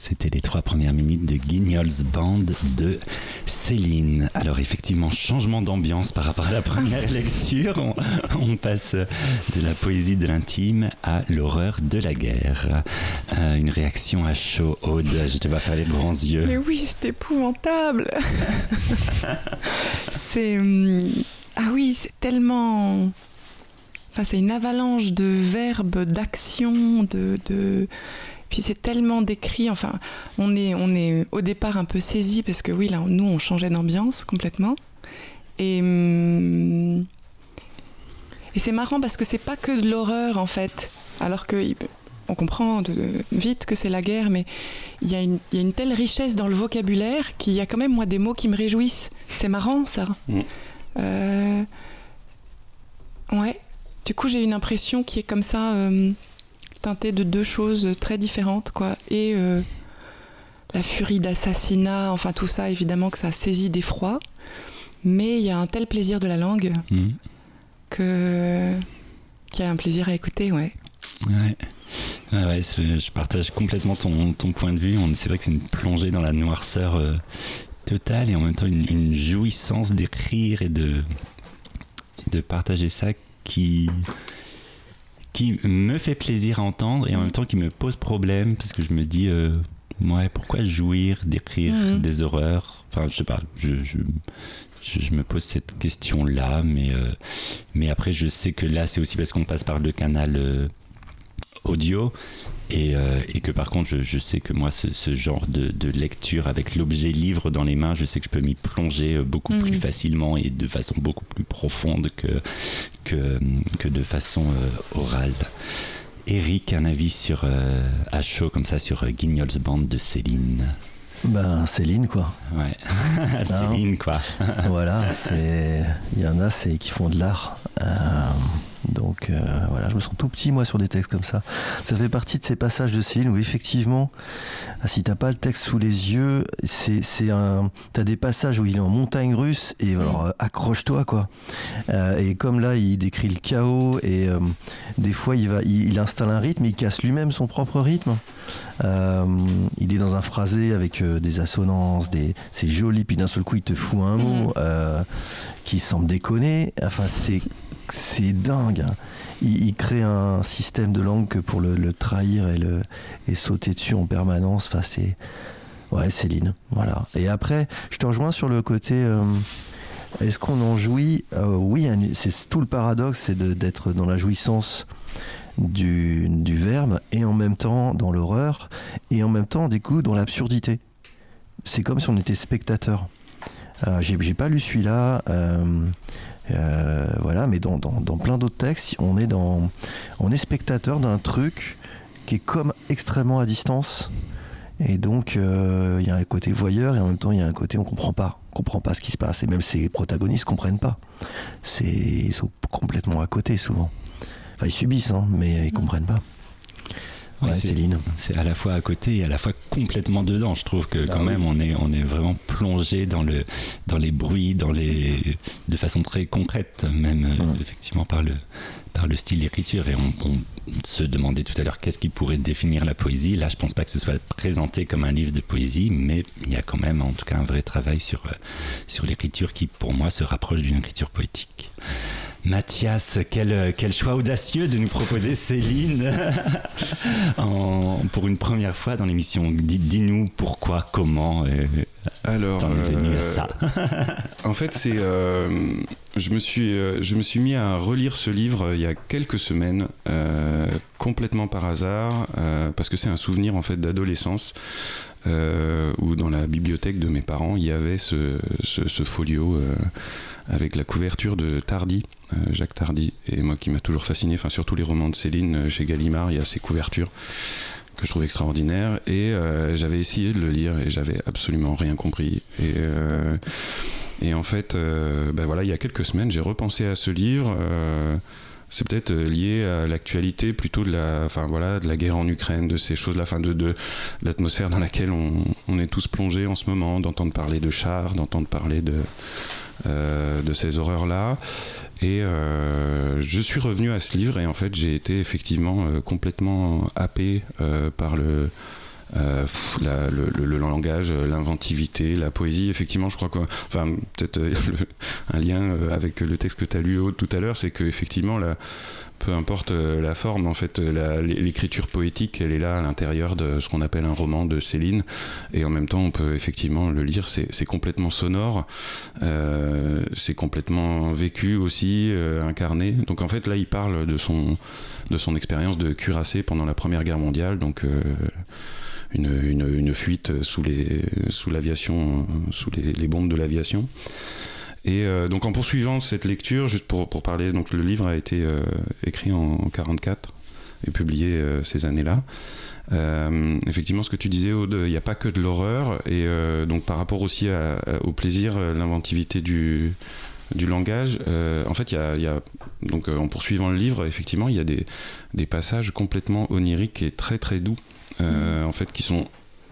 S1: C'était les trois premières minutes de Guignol's Band de Céline. Alors effectivement, changement d'ambiance par rapport à la première lecture. On, on passe de la poésie de l'intime à l'horreur de la guerre. Euh, une réaction à chaud, Aude, je te vois faire les grands yeux.
S2: Mais oui, c'est épouvantable. c'est. hum, Ah oui, c'est tellement. Enfin, c'est une avalanche de verbes, d'actions, de. de... Puis c'est tellement décrit. Enfin, on est, on est au départ un peu saisi parce que oui, là, nous, on changeait d'ambiance complètement. Et. hum, Et c'est marrant parce que c'est pas que de l'horreur en fait. Alors que. On comprend de- vite que c'est la guerre, mais il y, a une- il y a une telle richesse dans le vocabulaire qu'il y a quand même, moi, des mots qui me réjouissent. C'est marrant, ça.
S3: Mm.
S2: Euh, Ouais. Du coup, j'ai une impression qui est comme ça, euh, teintée de deux choses très différentes, quoi. Et euh, la furie d'assassinat, enfin tout ça, évidemment que ça saisit d'effroi. Mais il y a un tel plaisir de la langue
S1: Hmm.
S2: que qu'il y a un plaisir à écouter, ouais.
S1: Ouais. Ouais, ouais, je partage complètement ton, ton point de vue. C'est vrai que c'est une plongée dans la noirceur euh, totale et en même temps une, une jouissance d'écrire et de, de partager ça qui, qui me fait plaisir à entendre et en même temps qui me pose problème parce que je me dis, euh, ouais, pourquoi jouir d'écrire
S2: Mhm.
S1: des horreurs? Enfin, je sais pas, je, je, je, je me pose cette question-là, mais, euh, mais après, je sais que là, c'est aussi parce qu'on passe par le canal euh, audio. Et, euh, et que par contre, je, je sais que moi, ce, ce genre de, de lecture avec l'objet livre dans les mains, je sais que je peux m'y plonger euh, beaucoup plus facilement et de façon beaucoup plus profonde que, que, que de façon euh, orale. Eric, un avis sur euh, à chaud comme ça sur Guignol's Band de Céline?
S4: Ben, Céline, quoi.
S1: Ouais, Céline quoi.
S4: voilà, c'est il y en a c'est qui font de l'art. Donc euh, voilà, je me sens tout petit moi sur des textes comme ça. Ça fait partie de ces passages de Céline où effectivement, ah, si t'as pas le texte sous les yeux, c'est c'est un t'as des passages où il est en montagne russe et alors euh, accroche-toi quoi. Euh, et comme là il décrit le chaos et euh, des fois il va il, il installe un rythme, il casse lui-même son propre rythme. Il est dans un phrasé avec des assonances, des, c'est joli, puis d'un seul coup il te fout un mot euh, qui semble déconner. Enfin, c'est, c'est dingue. Hein. Il, crée un système de langue que pour le, trahir et, le, et sauter dessus en permanence. Enfin, c'est. Ouais, Céline. Voilà. Et après, je te rejoins sur le côté. euh, est-ce qu'on en jouit Euh, Oui, c'est tout le paradoxe, c'est d'être dans la jouissance du, du verbe et en même temps dans l'horreur et en même temps du coup dans l'absurdité. C'est comme si on était spectateur. Euh, J'ai pas lu celui-là, euh, voilà, mais dans, dans- plein d'autres textes, on est dans, on est spectateur d'un truc qui est comme extrêmement à distance. Et donc, euh, il y a un côté voyeur et en même temps, il y a un côté on comprend pas, on comprend pas ce qui se passe. Et même ces protagonistes comprennent pas. Ils sont complètement à côté souvent. Enfin, ils subissent, hein, mais ils comprennent pas.
S1: Ouais,
S4: Céline.
S1: C'est à la fois à côté et à la fois complètement dedans. Je trouve que
S4: Ah
S1: quand
S4: oui.
S1: même on est on est vraiment plongé dans le dans les bruits, dans les de façon très concrète, même euh,
S4: Mm.
S1: effectivement par le par le style d'écriture. Et on, on se demandait tout à l'heure qu'est-ce qui pourrait définir la poésie. Là, je pense pas que ce soit présenté comme un livre de poésie, mais il y a quand même en tout cas un vrai travail sur euh, sur l'écriture qui pour moi se rapproche d'une écriture poétique. Mathias, quel, quel choix audacieux de nous proposer Céline en- pour une première fois dans l'émission. Dis- Dis-nous pourquoi, comment euh,
S3: Alors,
S1: t'en es venu
S3: euh,
S1: à ça.
S3: En fait, c'est, euh, je me suis, euh, je me suis mis à relire ce livre euh, il y a quelques semaines, euh, complètement par hasard, euh, parce que c'est un souvenir en fait d'adolescence. euh, où dans la bibliothèque de mes parents il y avait ce, ce- ce folio euh, avec la couverture de Tardy, euh, Jacques Tardy, et moi qui m'a toujours fasciné, enfin surtout les romans de Céline euh, chez Gallimard, il y a ces couvertures que je trouve extraordinaires et euh, j'avais essayé de le lire et j'avais absolument rien compris et en fait, ben voilà, il y a quelques semaines, j'ai repensé à ce livre. c'est peut-être lié à l'actualité plutôt de la, enfin voilà, de la guerre en Ukraine, de ces choses-là, enfin de, de l'atmosphère dans laquelle on, on, est tous plongés en ce moment, d'entendre parler de chars, d'entendre parler de de ces horreurs-là. Et euh, je suis revenu à ce livre et en fait j'ai été effectivement euh, complètement happé euh, par euh, le, le, langage, l'inventivité, la poésie. Effectivement, je crois que, enfin, peut-être un lien avec le texte que tu as lu tout à l'heure, c'est que effectivement, la, peu importe la forme, en fait, l'écriture poétique, elle est là à l'intérieur de ce qu'on appelle un roman de Céline, et en même temps, on peut effectivement le lire. C'est complètement sonore, euh, c'est complètement vécu aussi, euh, incarné. Donc en fait, là, il parle de son de son expérience de cuirassé pendant la Première Guerre mondiale, donc. Euh, une, une, fuite sous sous l'aviation sous les bombes de l'aviation et euh, donc en poursuivant cette lecture, juste pour, pour, parler, donc le livre a été euh, écrit en 44 et publié euh, ces années-là. effectivement, ce que tu disais, Aude, il n'y a pas que de l'horreur, et donc par rapport aussi à, à, au plaisir, l'inventivité du, du langage, en fait, il y a, y a, donc en poursuivant le livre, effectivement, il y a des, des passages complètement oniriques et très très doux, mmh. en fait, qui sont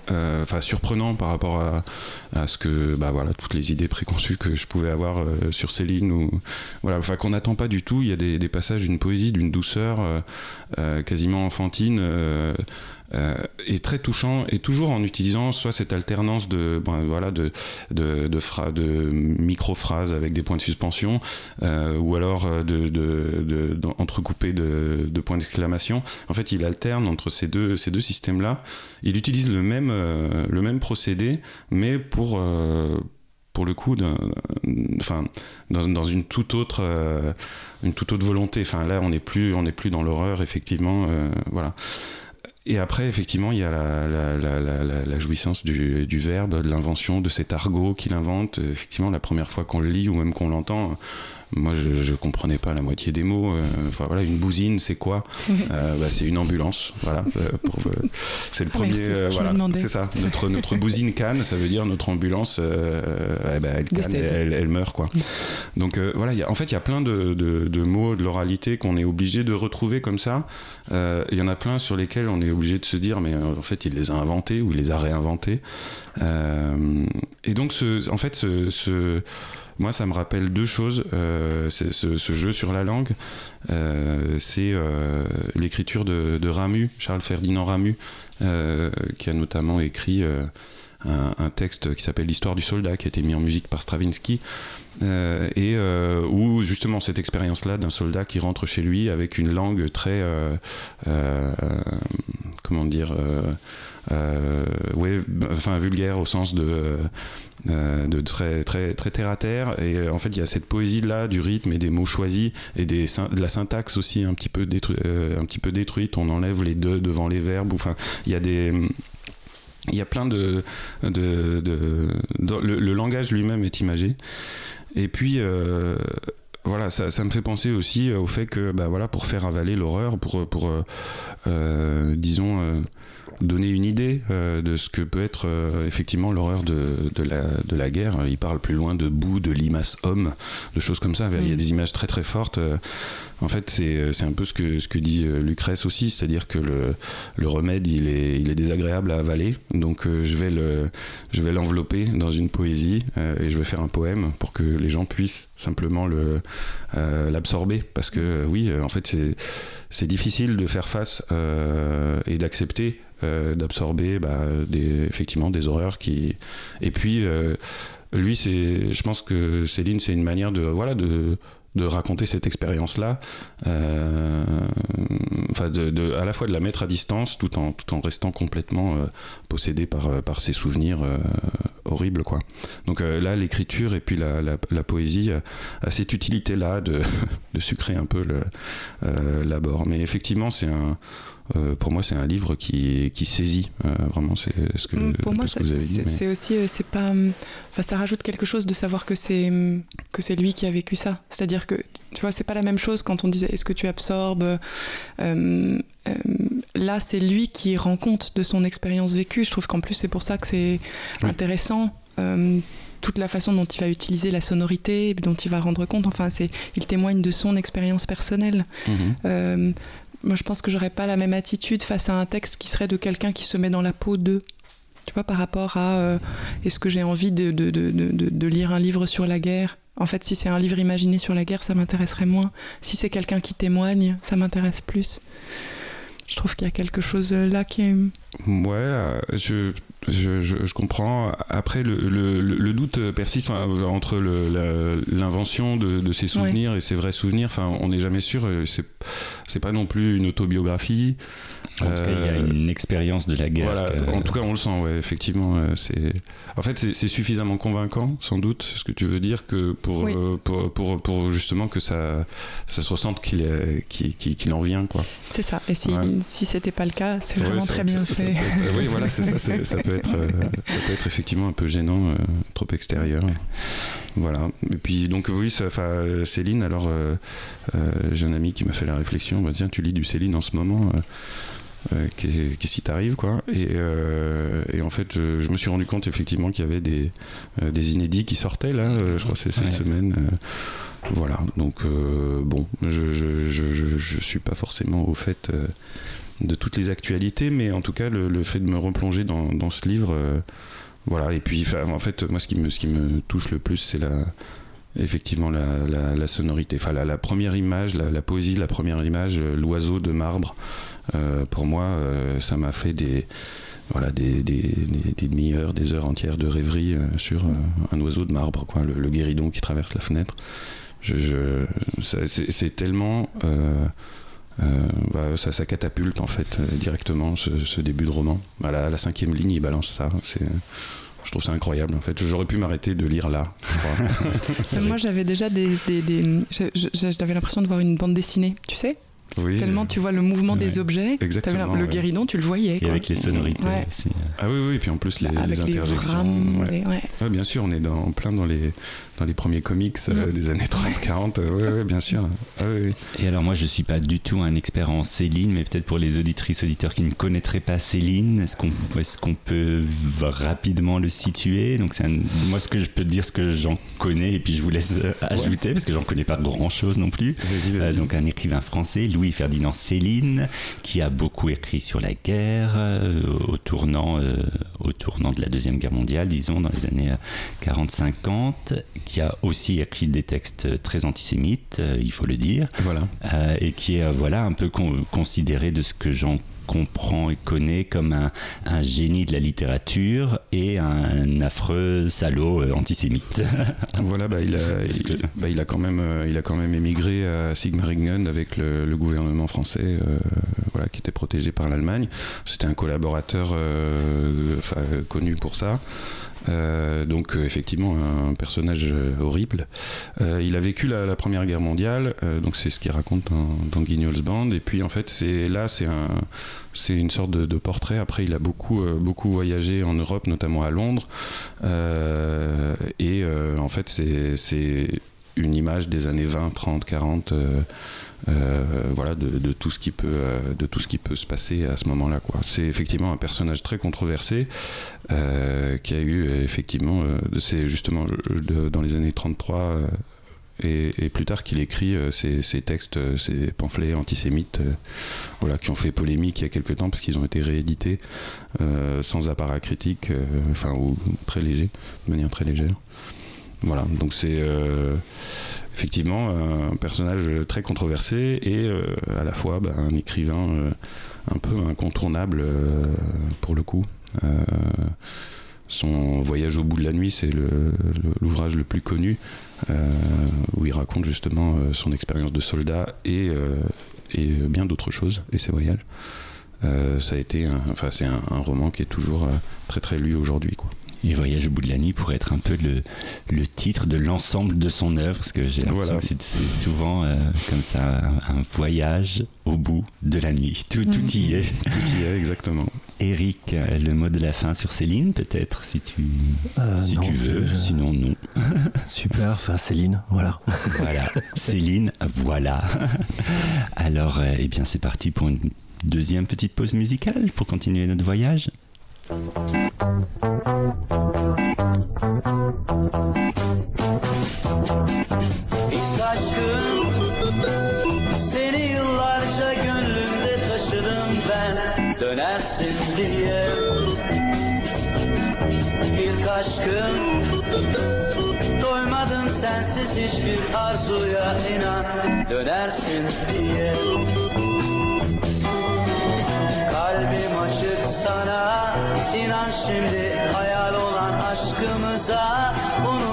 S3: enfin euh, surprenant par rapport à, ce que bah voilà toutes les idées préconçues que je pouvais avoir euh, sur Céline ou voilà enfin qu'on n'attend pas du tout. Il y a des, passages d'une poésie d'une douceur euh, quasiment enfantine est très touchant et toujours en utilisant soit cette alternance de ben, voilà de de de, phra de micro phrases avec des points de suspension euh, ou alors euh, de, de, de, de de, points d'exclamation en fait il alterne entre ces deux ces deux systèmes là il utilise le même euh, le même procédé mais pour euh, pour le coup, enfin, dans, dans, une toute autre, euh, une toute autre volonté. Enfin, là, on n'est plus, on n'est plus dans l'horreur, effectivement. Euh, voilà. Et après, effectivement, il y a la, la, jouissance du, du, verbe, de l'invention, de cet argot qu'il invente. Effectivement, la première fois qu'on le lit ou même qu'on l'entend, moi je, je comprenais pas la moitié des mots euh, enfin voilà une bousine c'est quoi euh, bah, c'est une ambulance voilà euh, c'est le premier euh, voilà c'est ça notre notre bousine canne ça veut dire notre ambulance eh ben, elle canne elle, elle, meurt quoi. Donc voilà y a, en fait il y a plein de, de, de mots de l'oralité qu'on est obligé de retrouver comme ça. Il y en a plein sur lesquels on est obligé de se dire mais en fait il les a inventés ou il les a réinventés. Et donc ce, en fait ce, ce moi, ça me rappelle deux choses. Euh, ce, jeu sur la langue, euh, c'est euh, l'écriture de, Ramu, Charles Ferdinand Ramu, qui a notamment écrit un, texte qui s'appelle L'histoire du soldat, qui a été mis en musique par Stravinsky. Et où justement cette expérience-là d'un soldat qui rentre chez lui avec une langue très, comment dire, ouais, enfin vulgaire au sens de euh, de très, très, très terre à terre. Et euh, en fait, il y a cette poésie-là du rythme et des mots choisis et des, de la syntaxe aussi un petit peu, détru euh, un petit peu détruite. On enlève les deux devant les verbes. Enfin, il y a des il y a plein de, le, langage lui-même est imagé et puis voilà ça, me fait penser aussi au fait que bah voilà pour faire avaler l'horreur pour pour disons donner une idée euh, de ce que peut être euh, effectivement l'horreur de, de, la, de la guerre. Il parle plus loin de boue, de limaces hommes, de choses comme ça. Mm. Il y a des images très très fortes. Euh, en fait, c'est un peu ce que, ce que dit Lucrèce aussi, c'est-à-dire que le, le remède, il est, il est désagréable à avaler. Donc je vais le, je vais l'envelopper dans une poésie et je vais faire un poème pour que les gens puissent simplement le l'absorber. Parce que oui, en fait, c'est difficile de faire face et d'accepter d'absorber bah, effectivement des horreurs qui et puis euh, lui c'est je pense que Céline c'est une manière de voilà de raconter cette expérience là euh, de, à la fois de la mettre à distance tout en tout en restant complètement euh, possédé par euh, par ses souvenirs euh, horribles quoi. Donc euh, là l'écriture et puis la, poésie a cette utilité là de, de sucrer un peu le l'abord. Mais effectivement c'est un euh, pour moi, c'est un livre qui, qui saisit euh, vraiment. C'est ce que
S2: pour moi,
S3: ce que vous avez dit.
S2: C'est mais... aussi, euh, c'est pas, enfin, ça rajoute quelque chose de savoir que c'est que c'est lui qui a vécu ça. C'est-à-dire que tu vois, c'est pas la même chose quand on disait est-ce que tu absorbes. Euh, là, c'est lui qui rend compte de son expérience vécue. Je trouve qu'en plus, c'est pour ça que c'est oui. intéressant toute la façon dont il va utiliser la sonorité, dont il va rendre compte. Enfin, c'est, il témoigne de son expérience personnelle.
S3: Mhm.
S2: Euh, moi, je pense que j'aurais pas la même attitude face à un texte qui serait de quelqu'un qui se met dans la peau d'eux. Tu vois, par rapport à euh, est-ce que j'ai envie de, de, de, de, lire un livre sur la guerre? En fait, si c'est un livre imaginé sur la guerre, ça m'intéresserait moins. Si c'est quelqu'un qui témoigne, ça m'intéresse plus. Je trouve qu'il y a quelque chose là qui est.
S3: Ouais, euh, je, je, je, je comprends. Après, le, le, le doute persiste entre l'invention de, de ses souvenirs et ses vrais souvenirs. Enfin, on n'est jamais sûr. euh, C'est, pas non plus une autobiographie.
S1: En tout cas, il y a
S3: Euh,
S1: une expérience de la guerre.
S3: Voilà,
S1: que-
S3: en tout cas, on le sent, ouais, effectivement. euh, c'est... En fait, c'est, suffisamment convaincant, sans doute, ce que tu veux dire, que pour,
S2: Oui.
S3: euh, pour, pour, pour justement que ça, ça se ressente qu'il, en vient, quoi.
S2: C'est ça. Et si,
S3: Ouais.
S2: si c'était pas le cas, c'est
S3: Ouais,
S2: vraiment
S3: ça-
S2: très bien
S3: ça- ça
S2: fait.
S3: peut être- oui, voilà, c'est ça. ça, peut être, euh, ça peut être effectivement un peu gênant, euh, trop extérieur. Voilà. Et puis, donc, oui, ça, euh, Céline, alors, j'ai un ami qui m'a fait la réflexion bah, tiens, tu lis du Céline en ce moment. euh, qu'est- qu'est-ce qui t'arrive quoi? Et, euh, et en fait je, je me suis rendu compte effectivement qu'il y avait des, des inédits qui sortaient là je crois que c'est cette
S1: Ouais.
S3: semaine voilà donc bon je, je, je, je, je suis pas forcément au fait de toutes les actualités mais en tout cas le, fait de me replonger dans, dans ce livre euh, voilà. Et puis en fait moi ce qui me, ce qui me touche le plus c'est la effectivement la, la, sonorité. Enfin la, la première image la, poésie la première image euh, l'oiseau de marbre euh, pour moi ça m'a fait des voilà des, des, des, demi-heures des heures entières de rêverie sur un oiseau de marbre quoi. Le, guéridon qui traverse la fenêtre. Je, c'est tellement bah, ça, ça catapulte en fait euh, directement ce, ce début de roman. À la, à la cinquième ligne, il balance ça. C'est, je trouve ça incroyable en fait. J'aurais pu m'arrêter de lire là.
S2: Moi, j'avais déjà des. des, des- je- je- J'avais l'impression de voir une bande dessinée, tu sais?
S3: Oui.
S2: Tellement tu vois le mouvement
S1: Ouais.
S2: des objets.
S3: Exactement,
S2: le
S3: ouais.
S2: guéridon, tu le voyais.
S1: Et
S2: quoi.
S1: avec les sonorités
S2: Ouais.
S1: aussi.
S3: ah oui, oui, et puis en plus les,
S2: Avec
S3: les
S2: les
S3: interjections.
S2: rames, les- ouais.
S3: Ouais, bien sûr, on est dans, plein dans les, dans les premiers comics euh,
S2: Mm.
S3: des années 30-40. Oui, ouais, bien sûr. Ah, oui, oui.
S1: Et alors moi je suis pas du tout un expert en Céline, mais peut-être pour les auditrices auditeurs qui ne connaîtraient pas Céline, est-ce qu'on est qu'on peut rapidement le situer? Donc c'est un- moi ce que je peux te dire, ce que j'en connais, et puis je vous laisse euh, ajouter parce que j'en connais pas grand chose non plus. Euh, donc un écrivain français, Louis Ferdinand Céline, qui a beaucoup écrit sur la guerre euh, au tournant euh, au tournant de la deuxième guerre mondiale, disons dans les années 40-50, qui a aussi écrit des textes très antisémites, euh, il faut le dire
S3: Voilà.
S1: euh, et qui est euh, voilà un peu con- considéré de ce que j'en comprends et connais comme un, un génie de la littérature et un affreux salaud euh, antisémite.
S3: Voilà, bah, il, a,
S1: Parce
S3: il,
S1: que-
S3: bah, il a quand même, euh, il a quand même émigré à Sigmaringen avec le, le gouvernement français, euh, voilà, qui était protégé par l'Allemagne. C'était un collaborateur euh, connu pour ça. Euh, donc euh, effectivement un personnage euh, horrible. Il a vécu la, Première Guerre mondiale, donc c'est ce qu'il raconte dans, Guignol's Band. Et puis en fait c'est là c'est un c'est une sorte de, portrait. Après il a beaucoup beaucoup voyagé en Europe, notamment à Londres. Et en fait c'est c'est une image des années 20, 30, 40. euh, euh, voilà de, de tout ce qui peut de tout ce qui peut se passer à ce moment-là quoi c'est effectivement un personnage très controversé euh, qui a eu euh, effectivement euh, c'est justement dans les années 33 euh, et, et plus tard qu'il écrit ces, textes, ces pamphlets antisémites, voilà, qui ont fait polémique il y a quelques temps parce qu'ils ont été réédités sans apparat critique, enfin ou très léger, de manière très légère. Voilà, donc c'est euh, effectivement un personnage très controversé et euh, à la fois bah, un écrivain euh, un peu incontournable pour le coup. Euh, son voyage au bout de la nuit, c'est l'ouvrage le, plus connu euh, où il raconte justement euh, son expérience de soldat et, bien d'autres choses et ses voyages. Ça a été, enfin c'est un, un roman qui est toujours très très lu aujourd'hui quoi.
S1: Et Voyage au bout de la nuit pourrait être un peu le, le titre de l'ensemble de son œuvre, parce que j'ai l'impression
S3: Voilà.
S1: que c'est- souvent euh, comme ça un, un voyage au bout de la nuit. Tout, tout y est.
S3: Tout y est exactement.
S1: Eric, euh, le mot de la fin sur Céline, peut-être, si tu,
S4: Euh,
S1: si
S4: non,
S1: tu veux,
S4: je-
S1: sinon non.
S4: Super, enfin Céline, voilà.
S1: Voilà, Céline, voilà. Alors, euh, eh bien, c'est parti pour une deuxième petite pause musicale pour continuer notre voyage.
S5: İlk aşkım seni yıllarca gönlümde taşırım ben. Dönersin diye. İlk aşkım doymadın sensiz hiçbir arzuya inan. Dönersin diye. Kalbim açık sana inan şimdi hayal olan aşkımıza Unutma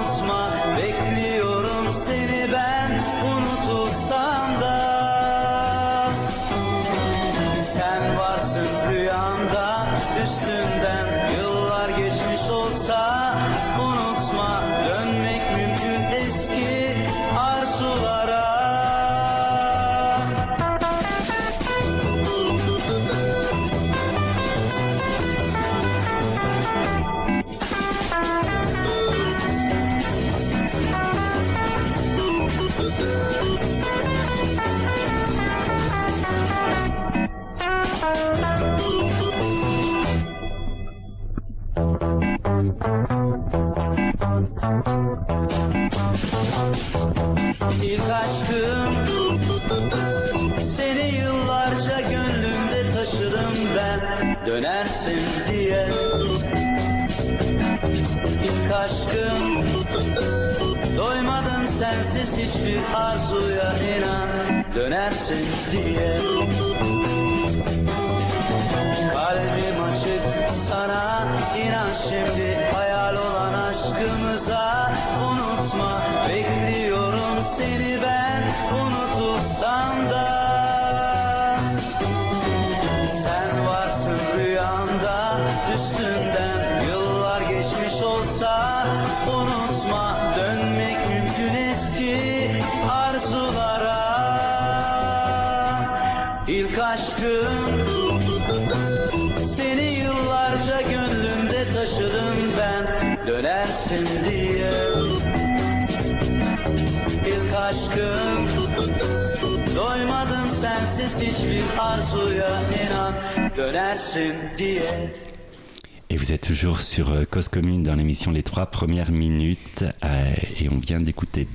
S1: Et vous êtes toujours sur euh, Cause Commune dans l'émission Les Trois Premières Minutes euh, et on vient d'écouter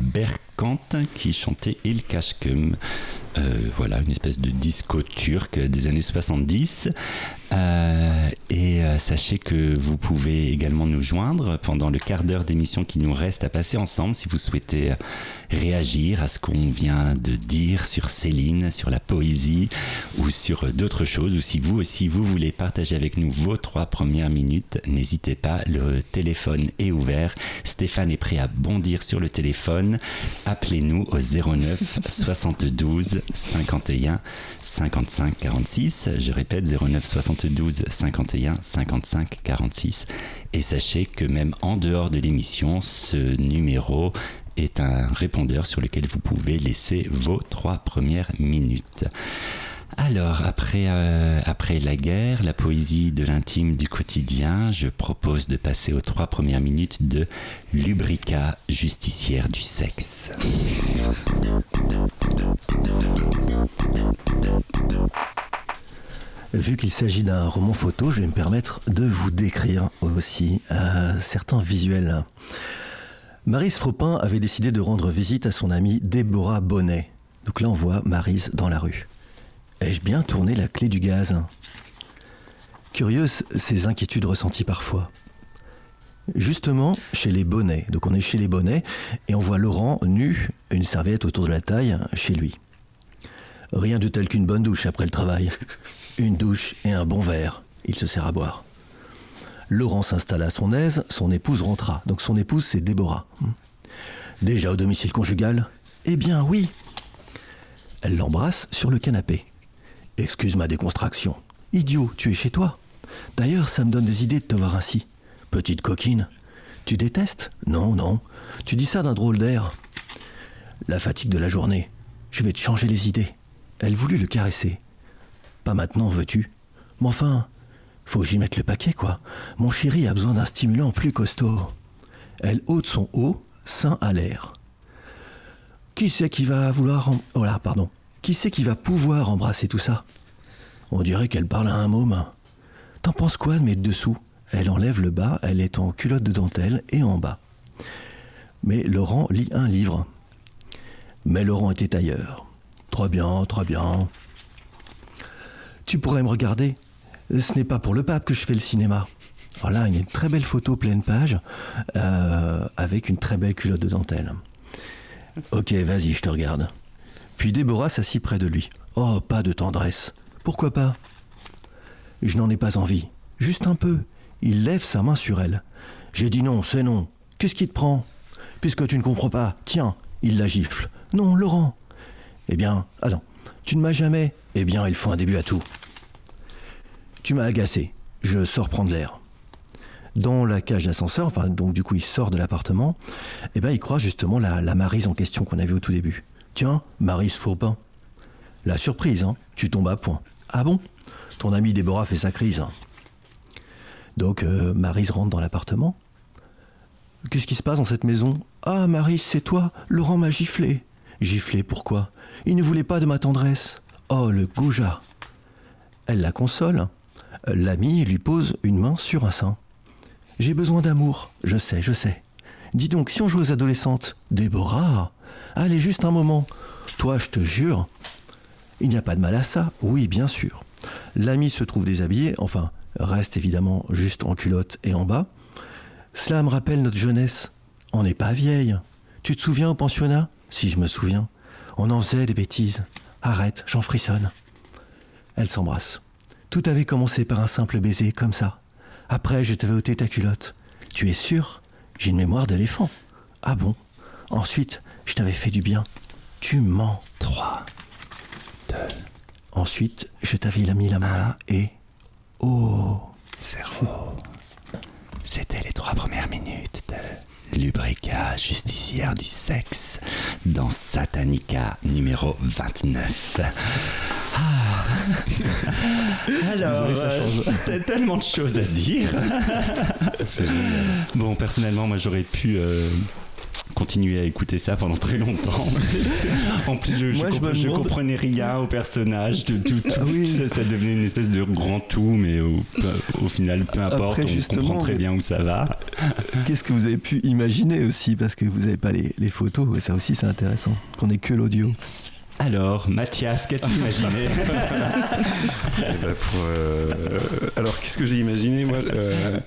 S1: Qui chantait Il Kashkum. Euh, voilà, une espèce de disco turc des années 70. Euh, et euh, sachez que vous pouvez également nous joindre pendant le quart d'heure d'émission qui nous reste à passer ensemble si vous souhaitez réagir à ce qu'on vient de dire sur Céline, sur la poésie ou sur d'autres choses, ou si vous aussi vous voulez partager avec nous vos trois premières minutes, n'hésitez pas, le téléphone est ouvert. Stéphane est prêt à bondir sur le téléphone. Appelez-nous au 09 72 51 55 46. Je répète 09 72 51 55 46. Et sachez que même en dehors de l'émission, ce numéro est un répondeur sur lequel vous pouvez laisser vos trois premières minutes. Alors, après, euh, après la guerre, la poésie de l'intime du quotidien, je propose de passer aux trois premières minutes de Lubrica, justicière du sexe.
S4: Vu qu'il s'agit d'un roman photo, je vais me permettre de vous décrire aussi euh, certains visuels. Marise Fropin avait décidé de rendre visite à son amie Déborah Bonnet. Donc là, on voit Marise dans la rue. Ai-je bien tourné la clé du gaz Curieuse, ces inquiétudes ressenties parfois. Justement, chez les Bonnets. Donc on est chez les Bonnets et on voit Laurent nu, une serviette autour de la taille, chez lui. Rien de tel qu'une bonne douche après le travail. Une douche et un bon verre. Il se sert à boire. Laurent s'installa à son aise, son épouse rentra. Donc son épouse, c'est Déborah. Déjà au domicile conjugal Eh bien oui. Elle l'embrasse sur le canapé. Excuse ma déconstruction. Idiot, tu es chez toi. D'ailleurs, ça me donne des idées de te voir ainsi. Petite coquine. Tu détestes? Non, non. Tu dis ça d'un drôle d'air. La fatigue de la journée. Je vais te changer les idées. Elle voulut le caresser. Pas maintenant, veux-tu? Mais enfin, faut que j'y mette le paquet, quoi. Mon chéri a besoin d'un stimulant plus costaud. Elle ôte son haut, sein à l'air. Qui c'est qui va vouloir... em- Oh là, pardon. Qui c'est qui va pouvoir embrasser tout ça? On dirait qu'elle parle à un môme. T'en penses quoi de mettre dessous? Elle enlève le bas, elle est en culotte de dentelle et en bas. Mais Laurent lit un livre. Mais Laurent était ailleurs. Très bien, très bien. Tu pourrais me regarder? Ce n'est pas pour le pape que je fais le cinéma. Alors là, il y a une très belle photo pleine page euh, avec une très belle culotte de dentelle. Ok, vas-y, je te regarde. Puis Déborah s'assit près de lui. Oh, pas de tendresse. Pourquoi pas? Je n'en ai pas envie. Juste un peu. Il lève sa main sur elle. J'ai dit non, c'est non. Qu'est-ce qui te prend? Puisque tu ne comprends pas, tiens, il la gifle. Non, Laurent. Eh bien, attends, tu ne m'as jamais. Eh bien, il faut un début à tout. Tu m'as agacé. Je sors prendre l'air. Dans la cage d'ascenseur, enfin, donc du coup, il sort de l'appartement, eh ben, il croise justement la, la Marise en question qu'on a vue au tout début. Tiens, Marise Faurbin. La surprise, hein, tu tombes à point. Ah bon? Ton ami Déborah fait sa crise. Donc, euh, Marise rentre dans l'appartement. Qu'est-ce qui se passe dans cette maison? Ah, Marise, c'est toi Laurent m'a giflé. Giflé, pourquoi Il ne voulait pas de ma tendresse. Oh, le goujat Elle la console. L'ami lui pose une main sur un sein. J'ai besoin d'amour. Je sais, je sais. Dis donc, si on joue aux adolescentes, Déborah, allez juste un moment. Toi, je te jure, il n'y a pas de mal à ça. Oui, bien sûr. L'ami se trouve déshabillé, enfin, reste évidemment juste en culotte et en bas. Cela me rappelle notre jeunesse. On n'est pas vieille. Tu te souviens au pensionnat? Si, je me souviens. On en faisait des bêtises. Arrête, j'en frissonne. Elle s'embrasse. Tout avait commencé par un simple baiser, comme ça. Après, je t'avais ôté ta culotte. Tu es sûr? J'ai une mémoire d'éléphant. Ah bon? Ensuite, je t'avais fait du bien. Tu mens.
S1: 3, 2,
S4: Ensuite, je t'avais mis la main là et... Oh
S1: 0. C'était les trois premières minutes de Lubrica, justicière du sexe, dans Satanica numéro 29. Ah. Alors, euh, t'as tellement de choses à dire.
S3: C'est.
S1: Bon, personnellement, moi j'aurais pu euh, continuer à écouter ça pendant très longtemps. en plus, je, je
S4: Moi, je
S1: compre-
S4: me
S1: je
S4: demande-
S1: comprenais rien au personnage. Tout, tout, tout-
S4: Ah oui.
S1: ça, ça devenait une espèce de grand tout, mais au, au final, peu importe,
S4: Après,
S1: on comprend très bien où ça va.
S4: Qu'est-ce que vous avez pu imaginer aussi Parce que vous n'avez pas les, les photos, et ça aussi c'est intéressant, qu'on n'ait que l'audio.
S1: Alors, Mathias, qu'as-tu imaginé
S3: Eh ben, pour, euh, alors, qu'est-ce que j'ai imaginé moi euh,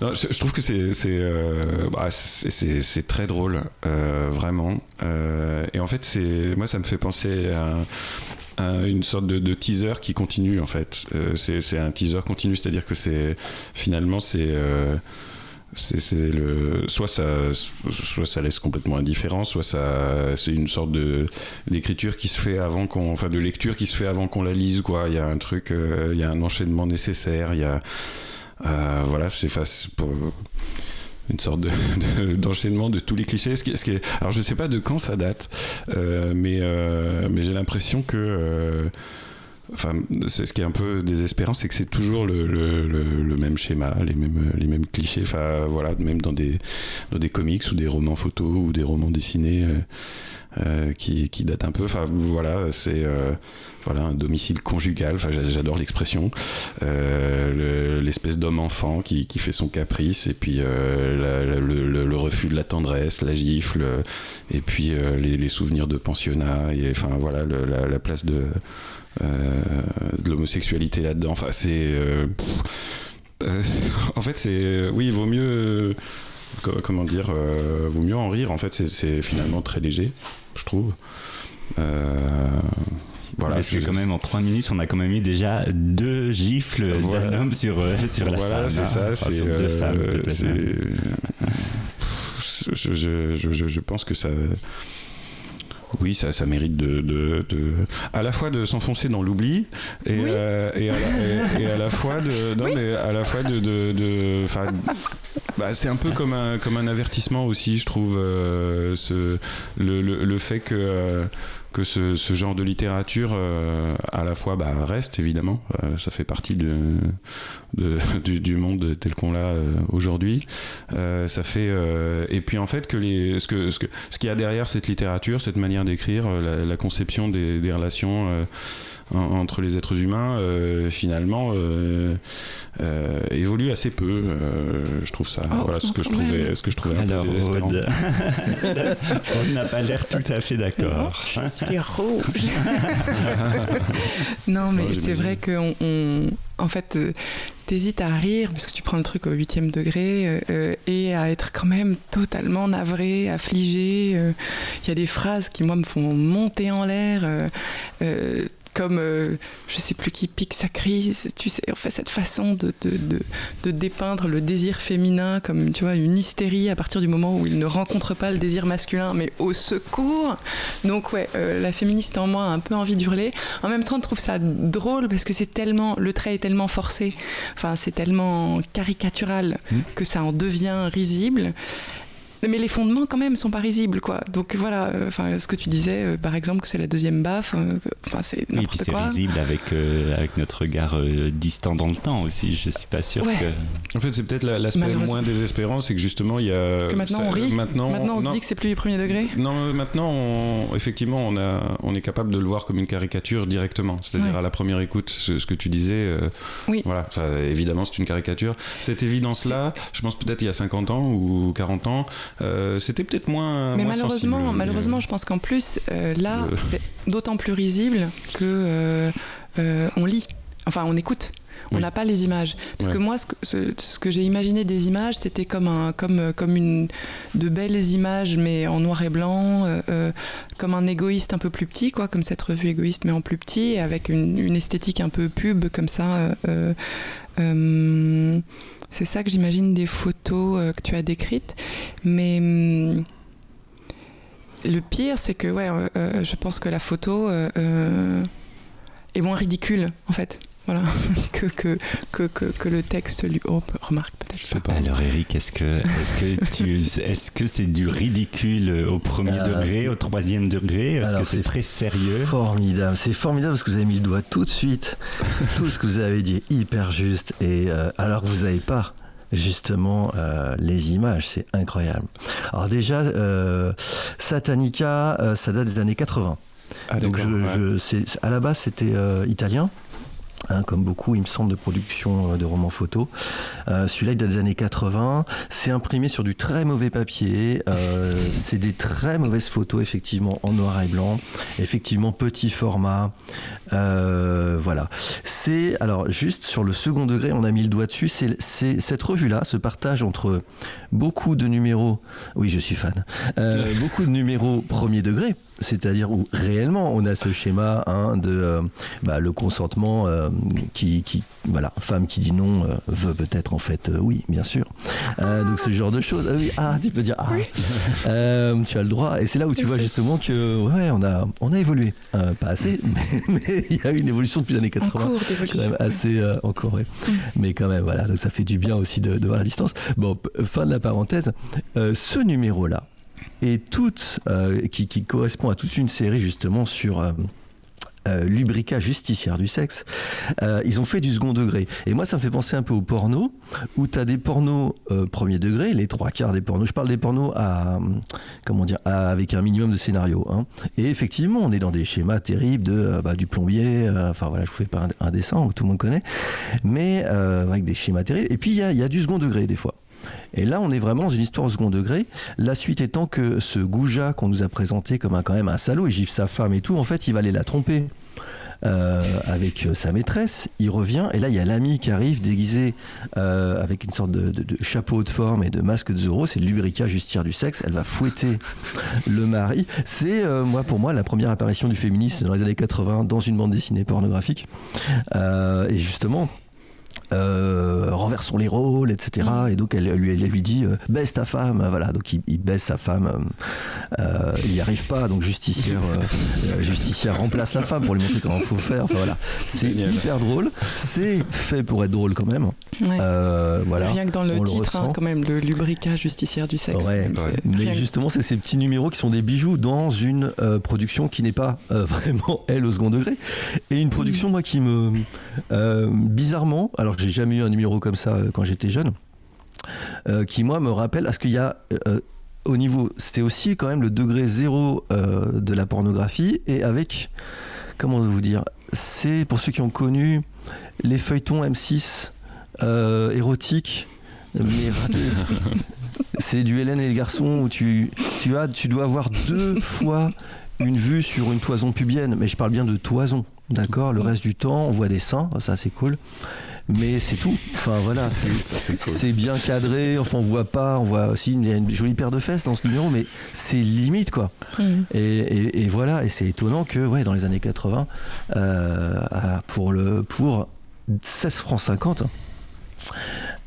S3: non, je, trouve que c'est c'est euh, bah, c'est- très drôle, euh, vraiment. Euh, et en fait, c'est moi, ça me fait penser à, à une sorte de, teaser qui continue. En fait, Euh, c'est un teaser continu, c'est-à-dire que c'est finalement c'est euh, c'est c'est le soit ça soit ça laisse complètement indifférent soit ça c'est une sorte de d'écriture qui se fait avant qu'on enfin de lecture qui se fait avant qu'on la lise quoi il y a un truc euh, il y a un enchaînement nécessaire il y a euh, voilà c'est face pour une sorte de- de- d'enchaînement de, tous les clichés. Alors je sais pas de quand ça date, euh, mais, euh, mais j'ai l'impression que, euh, enfin, c'est ce qui est un peu désespérant, c'est que c'est toujours le, le- le- le même schéma, les mêmes, les mêmes clichés. Enfin voilà, même dans des, dans des comics ou des romans photos ou des romans dessinés. euh, euh, qui, qui datent un peu. Enfin voilà, c'est euh, voilà un domicile conjugal. Enfin j'a- j'adore l'expression. Euh, le- L'espèce d'homme enfant qui, qui fait son caprice et puis euh, le, refus de la tendresse, la gifle et puis les, les souvenirs de pensionnat et enfin voilà la, la place de de l'homosexualité là-dedans. Enfin c'est euh, euh, en fait c'est oui il vaut mieux euh, co- comment dire euh, vaut mieux en rire en fait c'est- finalement très léger je trouve Euh, voilà
S1: Parce que quand même, en 3 minutes, on a quand même eu déjà deux gifles
S3: Voilà.
S1: d'un homme sur, euh, sur la
S3: voilà,
S1: femme.
S3: c'est
S1: hein.
S3: ça,
S1: Enfin, sur deux
S3: euh,
S1: femmes, même.
S3: je, je, je, je- je pense que ça. Oui, ça, ça mérite de, de, de- à la fois de s'enfoncer dans l'oubli et,
S2: Oui.
S3: euh, et, à la, et- et à la fois de, non, mais à la fois de, de, bah, c'est un peu comme un, comme un avertissement aussi, je trouve, euh, ce, le, le, le fait que, euh, que ce, ce genre de littérature, euh, à la fois, bah, reste évidemment, euh, ça fait partie de, de- du, du monde tel qu'on l'a euh, aujourd'hui. Ça fait, et puis en fait, que les, ce que, ce que, ce qu'il y a derrière cette littérature, cette manière d'écrire, la, la conception des, des relations. En- entre les êtres humains, euh, finalement, euh, euh, évolue assez peu. euh, je trouve ça.
S2: Oh,
S3: voilà ce que je trouvais, ce que je trouvais un
S1: Alors,
S3: peu désespérant.
S1: Aude, on n'a pas l'air tout à fait d'accord.
S2: Je suis rouge. non, mais c'est vrai que on, on- en fait, t'hésites à rire parce que tu prends le truc au huitième degré euh, et à être quand même totalement navré, affligé. euh. Il y a des phrases qui moi me font monter en l'air. euh, euh, comme euh, je sais plus qui pique sa crise, tu sais, en fait cette façon de, de, de, de dépeindre le désir féminin comme tu vois une hystérie à partir du moment où il ne rencontre pas le désir masculin, mais au secours. Donc ouais, euh, la féministe en moi a un peu envie d'hurler. En même temps, je trouve ça drôle parce que c'est tellement, le trait est tellement forcé, enfin c'est tellement caricatural
S1: Mm.
S2: que ça en devient risible. Mais les fondements quand même sont pas risibles quoi. Donc voilà, euh, enfin ce que tu disais euh, par exemple que c'est la deuxième baffe, euh, enfin c'est
S1: Oui, et puis
S2: n'importe
S1: c'est
S2: quoi.
S1: risible avec, euh, avec notre regard euh, distant dans le temps aussi. Je suis pas sûr
S2: Ouais.
S1: que.
S3: En fait, c'est peut-être la- l'aspect moins désespérant, c'est que justement, il y a.
S2: Que maintenant
S3: ça-
S2: on rit.
S3: Maintenant,
S2: Maintenant on se dit que c'est plus du premier degré.
S3: Non, maintenant, on- effectivement, on, a, on est capable de le voir comme une caricature directement. C'est-à-dire
S2: Ouais.
S3: à la première écoute, ce, ce que tu disais. euh,
S2: Oui.
S3: Voilà, ça, évidemment, c'est une caricature. Cette évidence-là, je pense peut-être il y a 50 ans ou 40 ans, euh, c'était peut-être moins.
S2: Mais
S3: moins
S2: malheureusement,
S3: sensible.
S2: malheureusement, je pense qu'en plus euh, là,
S3: Euh.
S2: c'est d'autant plus risible que euh, euh, on lit, enfin on écoute. On
S3: Oui.
S2: n'a pas les images. Parce
S3: Ouais.
S2: que moi, ce que, ce- ce que j'ai imaginé des images, c'était comme, un, comme, euh, comme une, de belles images, mais en noir et blanc, euh, euh, comme un égoïste un peu plus petit, quoi, comme cette revue égoïste, mais en plus petit, avec une, une esthétique un peu pub, comme ça. euh, euh, euh, c'est ça que j'imagine des photos euh, que tu as décrites. Mais. hum, le pire, c'est que euh, euh, je pense que la photo est moins ridicule, en fait. Voilà, que, que, que, que, que le texte lui. Oh, remarque peut-être.
S3: Pas.
S1: Alors Eric, est-ce que est-ce que tu est-ce que c'est du ridicule au premier
S4: Ah,
S1: degré, au troisième degré? Est-ce que c'est très sérieux?
S4: Formidable, c'est formidable parce que vous avez mis le doigt tout de suite. tout ce que vous avez dit est hyper juste et euh, alors que vous n'avez pas justement euh, les images, c'est incroyable. Alors déjà, euh, Satanica, euh, ça date des années 80.
S3: Ah,
S4: Donc
S3: d'accord,
S4: je,
S3: ouais.
S4: je- c'est- à la base c'était euh, italien. Hein, comme beaucoup, il me semble, de production euh, de romans photos. Euh, Celui-là, il date des années 80. C'est imprimé sur du très mauvais papier. Euh, c'est des très mauvaises photos, effectivement, en noir et blanc. Effectivement, petit format. Euh, voilà. C'est, alors, juste sur le second degré, on a mis le doigt dessus. C'est cette revue-là se partage entre beaucoup de numéros. Oui, je suis fan. Beaucoup de numéros premier degré. C'est-à-dire où réellement on a ce schéma hein, de euh, bah, le consentement euh, qui, qui voilà femme qui dit non euh, veut peut-être en fait oui bien sûr. Donc ce genre de choses. Ah, oui, ah tu peux dire ah. Euh, tu as le droit. Et c'est là où tu vois justement que ouais on a on a évolué. Pas assez mais il y a eu une évolution depuis les années
S2: En
S4: 80
S2: cours
S4: quand même assez euh, encore ouais. mais quand même voilà donc ça fait du bien aussi de, de voir la distance. Bon fin de la parenthèse. Ce numéro là et toute euh, qui, qui correspond à toute une série justement sur euh, euh, lubrica justicière du sexe, euh, ils ont fait du second degré. Et moi, ça me fait penser un peu au porno, où tu as des pornos euh, premier degré, les trois quarts des pornos. Je parle des pornos à, comment dire, avec un minimum de scénario. hein. Et effectivement, on est dans des schémas terribles de, bah, du plombier, enfin voilà, je vous fais pas un, dessin que tout le monde connaît, mais avec des schémas terribles. Et puis, il y a du second degré des fois. Et là, on est vraiment dans une histoire au second degré. La suite étant que ce Gouja qu'on nous a présenté comme un, quand même un salaud, il gifle sa femme et tout, en fait, il va aller la tromper. euh, avec euh, sa maîtresse, il revient et là il y a l'ami qui arrive déguisé euh, avec une sorte de, chapeau de forme et de masque de Zorro, c'est Lubrica Justière du sexe, elle va fouetter le mari. C'est moi pour moi la première apparition du féminisme dans les années 80 dans une bande dessinée pornographique. Et justement, renversons les rôles, etc. Et donc elle, lui, elle lui dit euh, baisse ta femme, voilà. Donc il, il baisse sa femme, euh, euh, il n'y arrive pas, donc justicière, justicière remplace la femme pour lui montrer comment il faut faire. Enfin voilà, c'est hyper drôle, c'est fait pour être drôle quand même.
S2: Ouais.
S4: Euh, voilà.
S2: Rien que dans le
S4: on le
S2: titre, hein, quand même, le lubrica justicière du sexe.
S4: Ouais,
S2: même,
S3: ouais.
S4: Mais
S2: rien
S4: justement, c'est ces petits numéros qui sont des bijoux dans une euh, production qui n'est pas euh, vraiment elle au second degré. Et une production, moi, qui me. euh, bizarrement, alors que j'ai jamais eu un numéro comme ça euh, quand j'étais jeune, euh, qui, moi, me rappelle. Parce qu'il y a. euh, au niveau. C'était aussi quand même le degré zéro de la pornographie et avec. Comment vous dire C'est pour ceux qui ont connu les feuilletons M6 euh, érotiques. Mais. C'est du Hélène et les garçons où tu, tu, as, tu dois avoir deux fois une vue sur une toison pubienne, mais je parle bien de toison, d'accord? Le reste du temps, on voit des seins, ça c'est cool. Mais c'est tout. Enfin voilà, c'est-
S3: cool.
S4: bien cadré. Enfin, on voit pas, on voit aussi il y a une jolie paire de fesses dans ce numéro, mais c'est limite quoi.
S2: Mhm.
S4: Et, et- et voilà, et c'est étonnant que ouais, dans les années 80, euh, pour le pour 16 francs 50.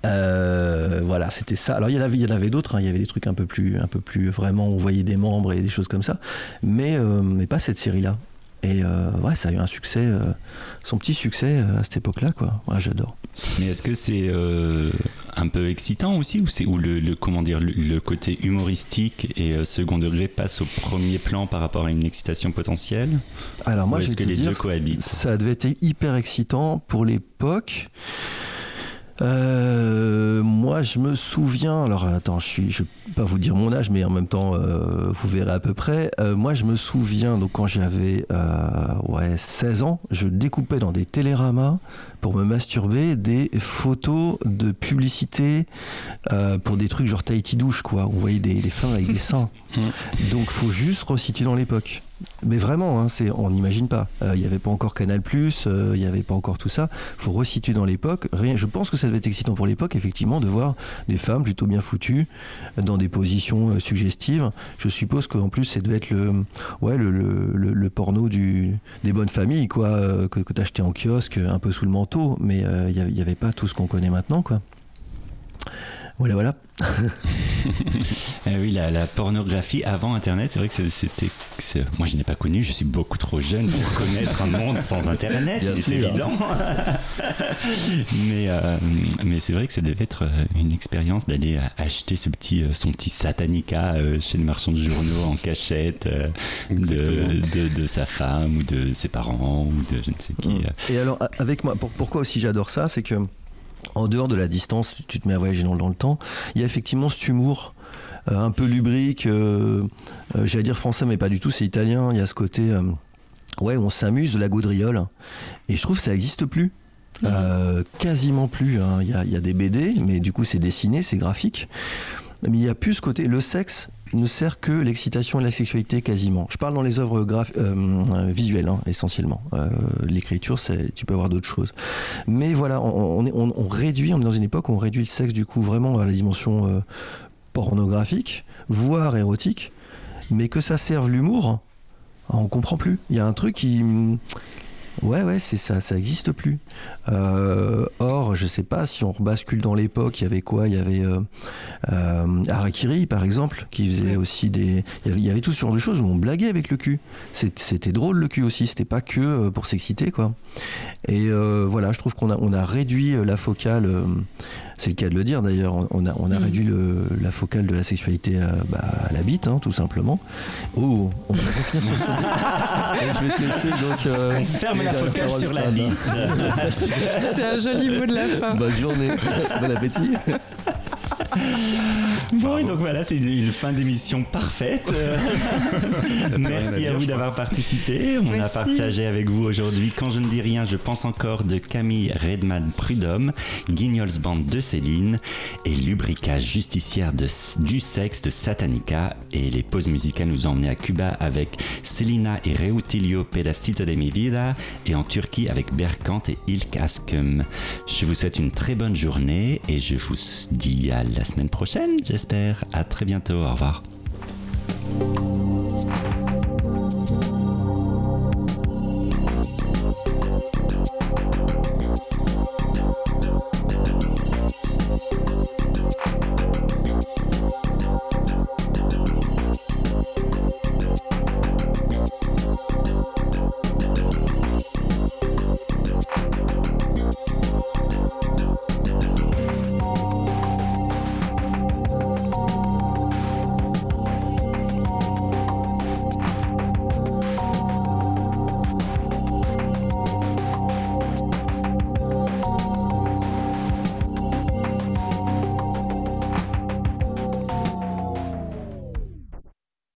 S4: euh, voilà, c'était ça. Alors il y en avait, il y en avait d'autres. hein. Il y avait des trucs un peu plus, un peu plus vraiment. On voyait des membres et des choses comme ça, mais euh, mais pas cette série-là. Et euh, ouais, ça a eu un succès, euh, son petit succès euh, à cette époque-là, quoi. Ouais, j'adore.
S1: Mais est-ce que c'est euh, un peu excitant aussi ou c'est où le, le- comment dire le, le côté humoristique et second degré passe au premier plan par rapport à une excitation potentielle?
S4: Alors moi,
S1: est-ce que les
S4: dire,
S1: deux cohabitent?
S4: Ça devait être hyper excitant pour l'époque. Euh, moi, je me souviens. Alors, attends, je suis, je vais pas vous dire mon âge, mais en même temps, euh, vous verrez à peu près. Euh, moi, je me souviens. Donc, quand j'avais euh, ouais 16 ans, je découpais dans des téléramas pour me masturber des photos de publicité euh, pour des trucs genre Tahiti douche, quoi. On voyait des, des femmes avec des seins. Donc, faut juste resituer dans l'époque. Mais vraiment, hein, c'est, on n'imagine pas. Euh, Il n'y avait pas encore Canal+, euh, il n'y avait pas encore tout ça. faut resituer dans l'époque. Rien, je pense que ça devait être excitant pour l'époque, effectivement, de voir des femmes plutôt bien foutues, dans des positions euh, suggestives. Je suppose qu'en plus, ça devait être le, ouais, le, le, le- porno du, des bonnes familles, quoi, euh, que, que tu achetais en kiosque, un peu sous le manteau. Mais euh, il n'y avait pas tout ce qu'on connaît maintenant, quoi. Voilà, voilà.
S1: Eh oui, la, la pornographie avant Internet, c'est vrai que c'était. Moi, je n'ai pas connu, je suis beaucoup trop jeune pour connaître un monde sans Internet, c'est évident. mais euh, mais c'est vrai que ça devait être euh, une expérience d'aller euh, acheter ce petit, son petit Satanica chez le marchand de journaux en cachette de,
S3: Exactement.
S1: de, de sa femme ou de ses parents ou de je ne sais qui. Euh.
S4: Et alors, avec moi, pour- pourquoi aussi j'adore ça, c'est que en dehors de la distance, tu te mets à voyager dans, dans le temps, il y a effectivement cet humour. euh, un peu lubrique, euh, euh, j'allais dire français, mais pas du tout, c'est italien. Il y a ce côté, ouais, on s'amuse de la gaudriole. Et je trouve que ça n'existe plus. Euh, quasiment plus. hein. Il y, a, il y a des BD, mais du coup, c'est dessiné, c'est graphique. Mais il n'y a plus ce côté. Le sexe ne sert que l'excitation et la sexualité quasiment. Je parle dans les œuvres euh, euh, visuelles hein, essentiellement. Euh, L'écriture, tu peux avoir d'autres choses. Mais voilà, on, réduit, on est dans une époque où on réduit le sexe du coup vraiment à la dimension pornographique, voire érotique, mais que ça serve l'humour, on comprend plus. Il y a un truc qui Ouais, ouais, c'est ça, ça existe plus. Euh, or, je sais pas si on rebascule dans l'époque, il y avait quoi? Il y avait euh, euh, Harakiri, par exemple, qui faisait aussi des. Il y, avait, il y avait tout ce genre de choses où on blaguait avec le cul. C'était drôle le cul aussi, c'était pas que euh, pour s'exciter, quoi. Et euh, voilà, je trouve qu'on a, on a réduit la focale. C'est le cas de le dire d'ailleurs. on- a, on a
S2: Mhm.
S4: réduit le- la focale de la sexualité à, bah, à la bite, hein, tout simplement. Oh, on va revenir sur ce Je vais te laisser donc. euh,
S1: On ferme la focale sur la bite.
S2: C'est un joli mot de la fin.
S4: Bonne journée, bon appétit.
S1: Bon, et donc voilà, c'est une, fin d'émission parfaite. Merci
S3: à
S1: vous d'avoir participé. On a partagé avec vous aujourd'hui Quand je ne dis rien, je pense encore de Camille Redman Prudhomme, Guignols Band de Céline et Lubrica Justicière de, du sexe de Satanica. Et les pauses musicales nous ont emmenés à Cuba avec Selina et Reutilio Pedacito de mi vida et en Turquie avec Berkant et Ilk Askum. Je vous souhaite une très bonne journée et je vous dis à la semaine prochaine, j'espère. À très bientôt. Au revoir.